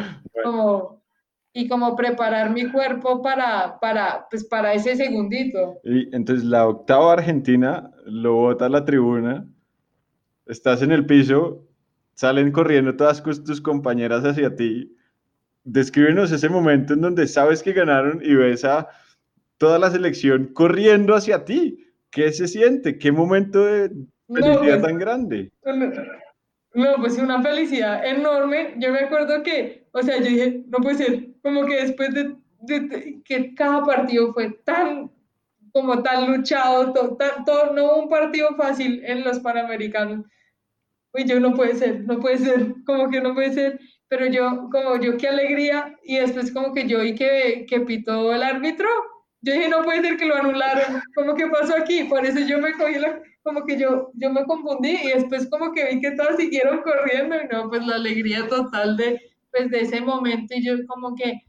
y como preparar mi cuerpo para, para, pues, para ese segundito. Y entonces la octava Argentina lo bota a la tribuna, estás en el piso, salen corriendo todas tus compañeras hacia ti. Descríbenos ese momento en donde sabes que ganaron y ves a toda la selección corriendo hacia ti. ¿Qué se siente? ¿Qué momento de, felicidad pues, tan grande. No, pues una felicidad enorme. Yo me acuerdo que, o sea, yo dije, no puede ser, como que después de, que cada partido fue tan, como tan luchado, todo, no hubo un partido fácil en los Panamericanos. Uy, yo no puede ser, no puede ser, como que no puede ser, pero yo, como yo, qué alegría, y después como que yo vi que, que pitó el árbitro, yo dije, no puede ser que lo anularon, como que pasó aquí, por eso yo me cogí, como que yo, yo me confundí, y después como que vi que todos siguieron corriendo, y no, pues la alegría total de, pues de ese momento, y yo como que,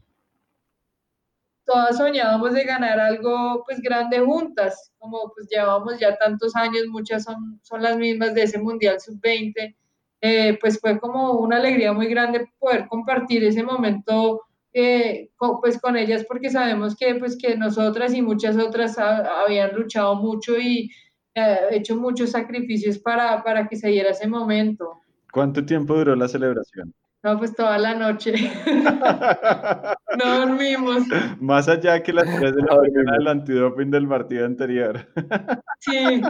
todas soñábamos de ganar algo pues grande juntas, como pues llevamos ya tantos años, muchas son, son las mismas de ese Mundial Sub-20, eh, pues fue como una alegría muy grande poder compartir ese momento eh, con, pues con ellas porque sabemos que pues que nosotras y muchas otras habían luchado mucho y eh, hecho muchos sacrificios para, para que se diera ese momento. ¿Cuánto tiempo duró la celebración? No, pues toda la noche. no dormimos. Más allá que las tres de la mañana del antidoping del partido anterior. sí.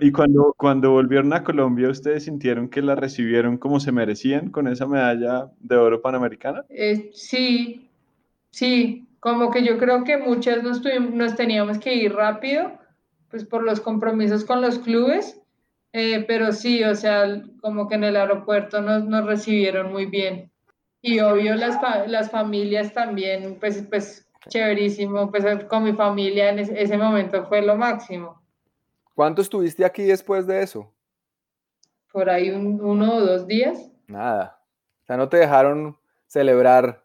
Y cuando, cuando volvieron a Colombia, ¿ustedes sintieron que la recibieron como se merecían con esa medalla de oro panamericana? Eh, sí, sí, como que yo creo que muchas nos, nos teníamos que ir rápido, pues por los compromisos con los clubes, eh, pero sí, o sea, como que en el aeropuerto nos, nos recibieron muy bien. Y obvio las, las familias también, pues, pues chéverísimo, pues con mi familia en ese, momento fue lo máximo. ¿Cuánto estuviste aquí después de eso? Por ahí uno o dos días. Nada. O sea, no te dejaron celebrar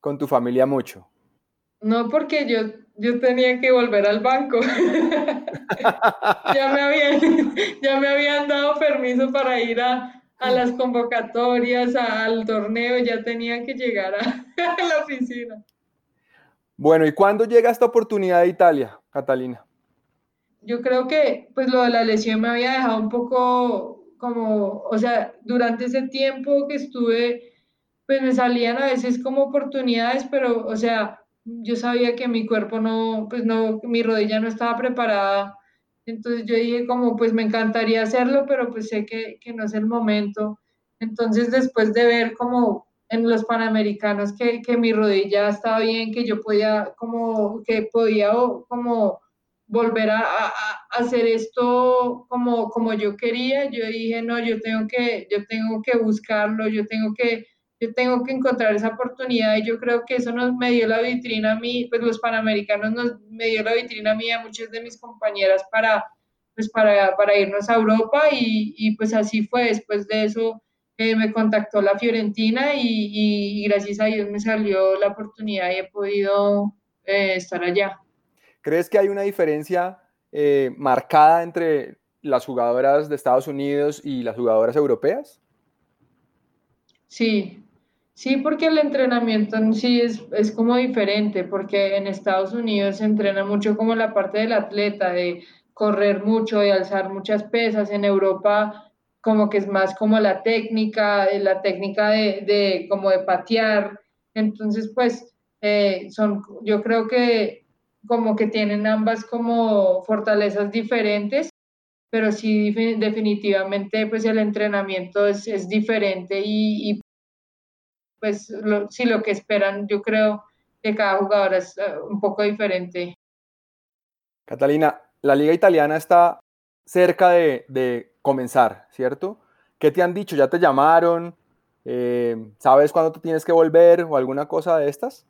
con tu familia mucho. No, porque yo, yo tenía que volver al banco. ya, me habían, ya me habían dado permiso para ir a, las convocatorias, al torneo, ya tenía que llegar a, la oficina. Bueno, ¿y cuándo llega esta oportunidad de Italia, Catalina? Yo creo que pues lo de la lesión me había dejado un poco como, o sea, durante ese tiempo que estuve, pues me salían a veces como oportunidades, pero, o sea, yo sabía que mi cuerpo no, pues no, mi rodilla no estaba preparada. Entonces yo dije como, pues me encantaría hacerlo, pero pues sé que, que no es el momento. Entonces después de ver como en los Panamericanos que, que mi rodilla estaba bien, que yo podía como, que podía como volver a, hacer esto como, como yo quería, yo dije, no, yo tengo que, yo tengo que buscarlo, yo tengo que yo tengo que encontrar esa oportunidad y yo creo que eso nos me dio la vitrina a mí, pues los panamericanos nos me dio la vitrina a mí a muchas de mis compañeras para, pues para, para irnos a Europa. Y, pues así fue, después de eso eh, me contactó la Fiorentina y, y, gracias a Dios me salió la oportunidad y he podido eh, estar allá. ¿Crees que hay una diferencia eh, marcada entre las jugadoras de Estados Unidos y las jugadoras europeas? Sí, Sí, porque el entrenamiento en sí es, es como diferente, porque en Estados Unidos se entrena mucho como la parte del atleta, de correr mucho, de alzar muchas pesas. En Europa como que es más como la técnica, eh, la técnica de, como de patear. Entonces, pues, eh, son, yo creo que como que tienen ambas como fortalezas diferentes, pero sí definitivamente pues el entrenamiento es, es diferente y, y pues lo, sí lo que esperan, yo creo que cada jugador es eh, un poco diferente. Catalina, la liga italiana está cerca de, comenzar, ¿cierto? ¿Qué te han dicho? ¿Ya te llamaron? Eh, ¿Sabes cuándo tú tienes que volver o alguna cosa de estas?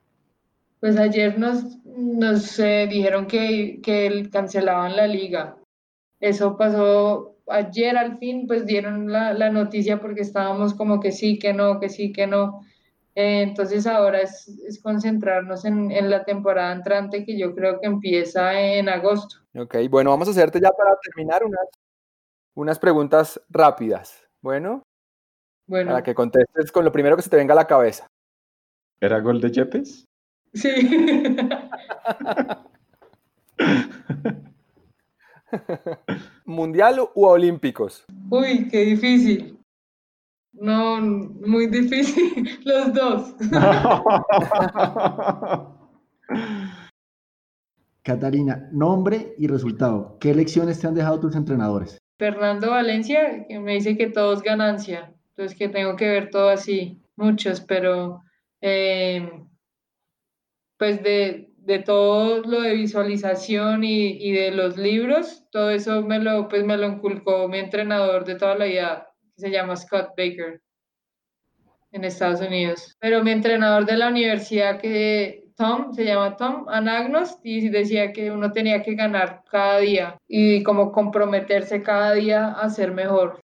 Pues ayer nos, nos eh, dijeron que, que cancelaban la liga. Eso pasó ayer al fin, pues dieron la, la noticia porque estábamos como que sí, que no, que sí, que no. Eh, entonces ahora es, es concentrarnos en, en, la temporada entrante que yo creo que empieza en agosto. Ok, bueno, vamos a hacerte ya para terminar unas, unas preguntas rápidas. Bueno, bueno, para que contestes con lo primero que se te venga a la cabeza. ¿Era gol de Yepes? Sí. ¿Mundial o olímpicos? Uy, qué difícil. No, muy difícil, los dos. Catalina, nombre y resultado. ¿Qué lecciones te han dejado tus entrenadores? Fernando Valencia, que me dice que todo es ganancia, entonces que tengo que ver todo así, muchos, pero eh, pues de, de todo lo de visualización y, y, de los libros, todo eso me lo, pues me lo inculcó mi entrenador de toda la vida, que se llama Scott Baker, en Estados Unidos. Pero mi entrenador de la universidad, que Tom, se llama Tom Anagnos, y decía que uno tenía que ganar cada día y como comprometerse cada día a ser mejor.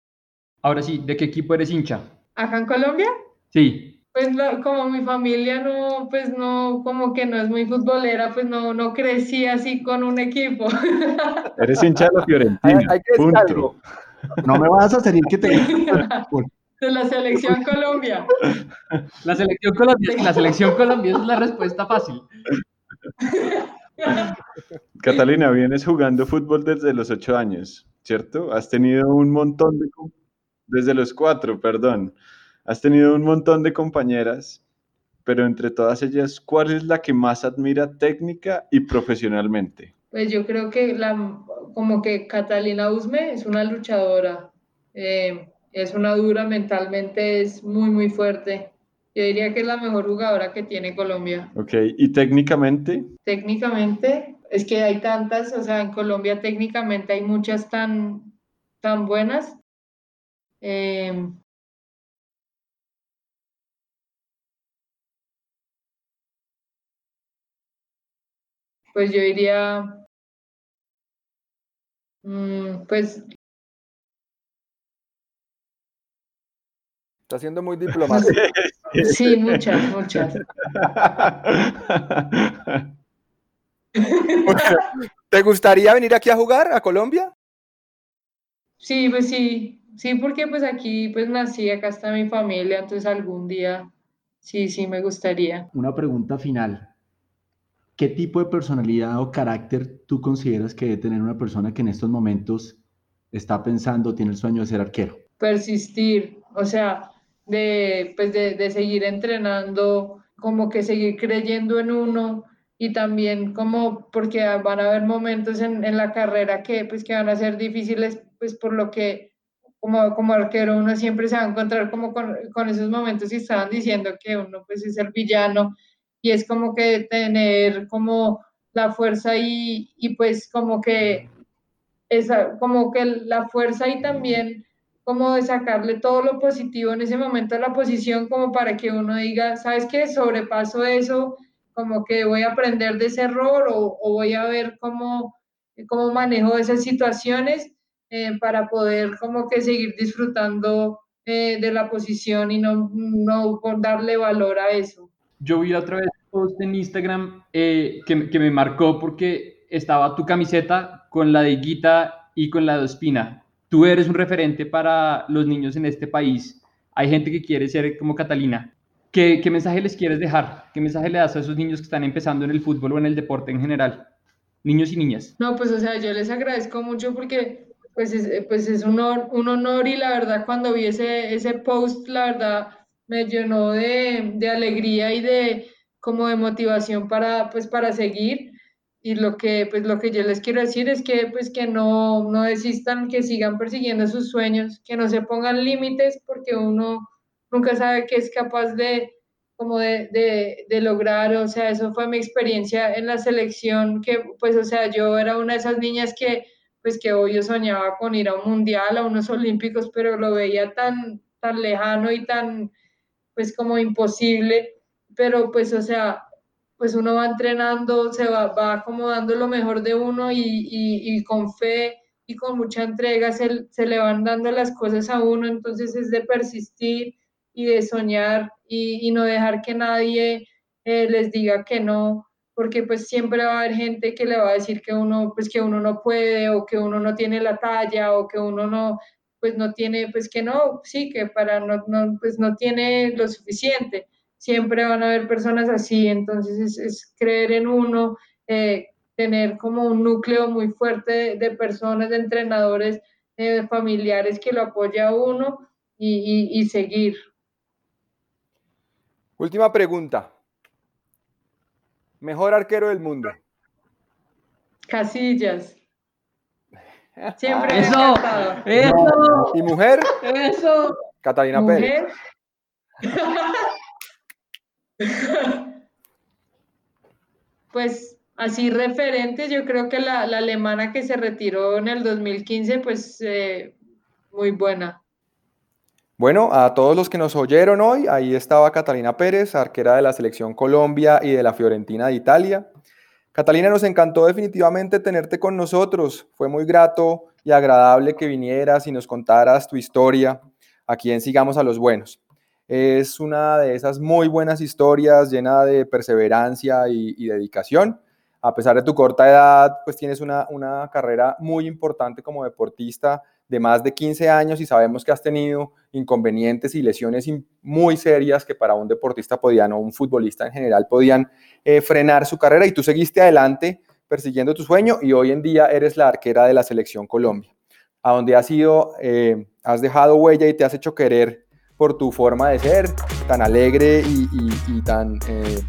Ahora sí, ¿de qué equipo eres hincha? ¿Acá en Colombia? Sí. Pues como mi familia no, pues no, como que no es muy futbolera, pues no, no crecí así con un equipo. Eres hincha de la Fiorentina. Hay, que decir algo. No me vas a hacer que te de la selección Colombia. La selección Colombia, la selección Colombia es la respuesta fácil. Catalina, vienes jugando fútbol desde los ocho años, ¿cierto? Has tenido un montón de... Desde los cuatro, perdón. Has tenido un montón de compañeras, pero entre todas ellas, ¿cuál es la que más admira técnica y profesionalmente? Pues yo creo que la, como que Catalina Usme es una luchadora, eh, es una dura mentalmente, es muy, muy fuerte. Yo diría que es la mejor jugadora que tiene Colombia. Ok, ¿y técnicamente? Técnicamente, es que hay tantas, o sea, en Colombia técnicamente hay muchas tan, tan buenas. Eh, pues yo diría, mm, pues... Está siendo muy diplomático. Sí, muchas, muchas. ¿Te gustaría venir aquí a jugar a Colombia? Sí, pues sí, sí, porque pues aquí pues nací, acá está mi familia, entonces algún día sí, sí me gustaría. Una pregunta final. ¿Qué tipo de personalidad o carácter tú consideras que debe tener una persona que en estos momentos está pensando, tiene el sueño de ser arquero? Persistir, o sea, de, pues de, de seguir entrenando, como que seguir creyendo en uno y también como porque van a haber momentos en, en, la carrera que pues que van a ser difíciles pues por lo que como, como arquero uno siempre se va a encontrar como con, con esos momentos y estaban diciendo que uno pues es el villano y es como que tener como la fuerza y, y pues como que esa, como que la fuerza y también como de sacarle todo lo positivo en ese momento a la posición como para que uno diga, ¿sabes qué? Sobrepaso eso, como que voy a aprender de ese error o, voy a ver cómo, cómo manejo esas situaciones eh, para poder como que seguir disfrutando eh, de la posición y no, no darle valor a eso yo vi otra vez post en Instagram eh, que, que, me marcó porque estaba tu camiseta con la de Guita y con la de Ospina. Tú eres un referente para los niños en este país. Hay gente que quiere ser como Catalina. ¿Qué, ¿Qué, mensaje les quieres dejar? ¿Qué mensaje le das a esos niños que están empezando en el fútbol o en el deporte en general? Niños y niñas. No, pues o sea, yo les agradezco mucho porque pues es, pues es un, honor, un honor y la verdad cuando vi ese, ese post, la verdad me llenó de, de, alegría y de como de motivación para pues para seguir. Y lo que pues lo que yo les quiero decir es que pues que no no desistan que sigan persiguiendo sus sueños que no se pongan límites porque uno nunca sabe qué es capaz de como de, de, de, lograr, o sea, eso fue mi experiencia en la selección, que pues, o sea, yo era una de esas niñas que, pues, que hoy yo soñaba con ir a un mundial, a unos olímpicos, pero lo veía tan, tan lejano y tan, pues como imposible, pero pues o sea, pues uno va entrenando, se va, va acomodando lo mejor de uno y, y, con fe y con mucha entrega se, se, le van dando las cosas a uno, entonces es de persistir y de soñar y, y no dejar que nadie eh, les diga que no, porque pues siempre va a haber gente que le va a decir que uno, pues que uno no puede o que uno no tiene la talla o que uno no, pues no tiene, pues que no, sí, que para no, no pues no tiene lo suficiente. Siempre van a haber personas así, entonces es, es creer en uno, eh, tener como un núcleo muy fuerte de, de personas, de entrenadores, eh, familiares que lo apoya a uno y, y, y seguir. Última pregunta. Mejor arquero del mundo. Casillas. Siempre Eso, me ha encantado. eso, ¿Y mujer? eso. Catalina Pérez. Pues así referentes, yo creo que la, alemana que se retiró en el 2015, pues eh, muy buena. Bueno, a todos los que nos oyeron hoy, ahí estaba Catalina Pérez, arquera de la selección Colombia y de la Fiorentina de Italia. Catalina, nos encantó definitivamente tenerte con nosotros. Fue muy grato y agradable que vinieras y nos contaras tu historia aquí en Sigamos a los Buenos. Es una de esas muy buenas historias llena de perseverancia y, dedicación. A pesar de tu corta edad, pues tienes una, una carrera muy importante como deportista de más de 15 años y sabemos que has tenido inconvenientes y lesiones muy serias que para un deportista podían, o un futbolista en general, podían eh, frenar su carrera y tú seguiste adelante persiguiendo tu sueño y hoy en día eres la arquera de la selección Colombia, a donde has sido, eh, has dejado huella y te has hecho querer por tu forma de ser, tan alegre y, tan eh,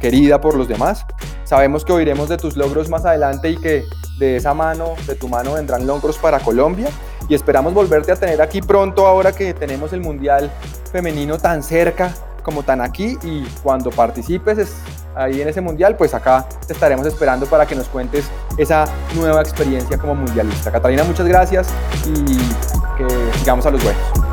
querida por los demás. Sabemos que oiremos de tus logros más adelante y que de esa mano, de tu mano, vendrán logros para Colombia y esperamos volverte a tener aquí pronto ahora que tenemos el Mundial Femenino tan cerca como tan aquí y cuando participes ahí en ese Mundial, pues acá te estaremos esperando para que nos cuentes esa nueva experiencia como mundialista. Catalina, muchas gracias y que sigamos a los buenos.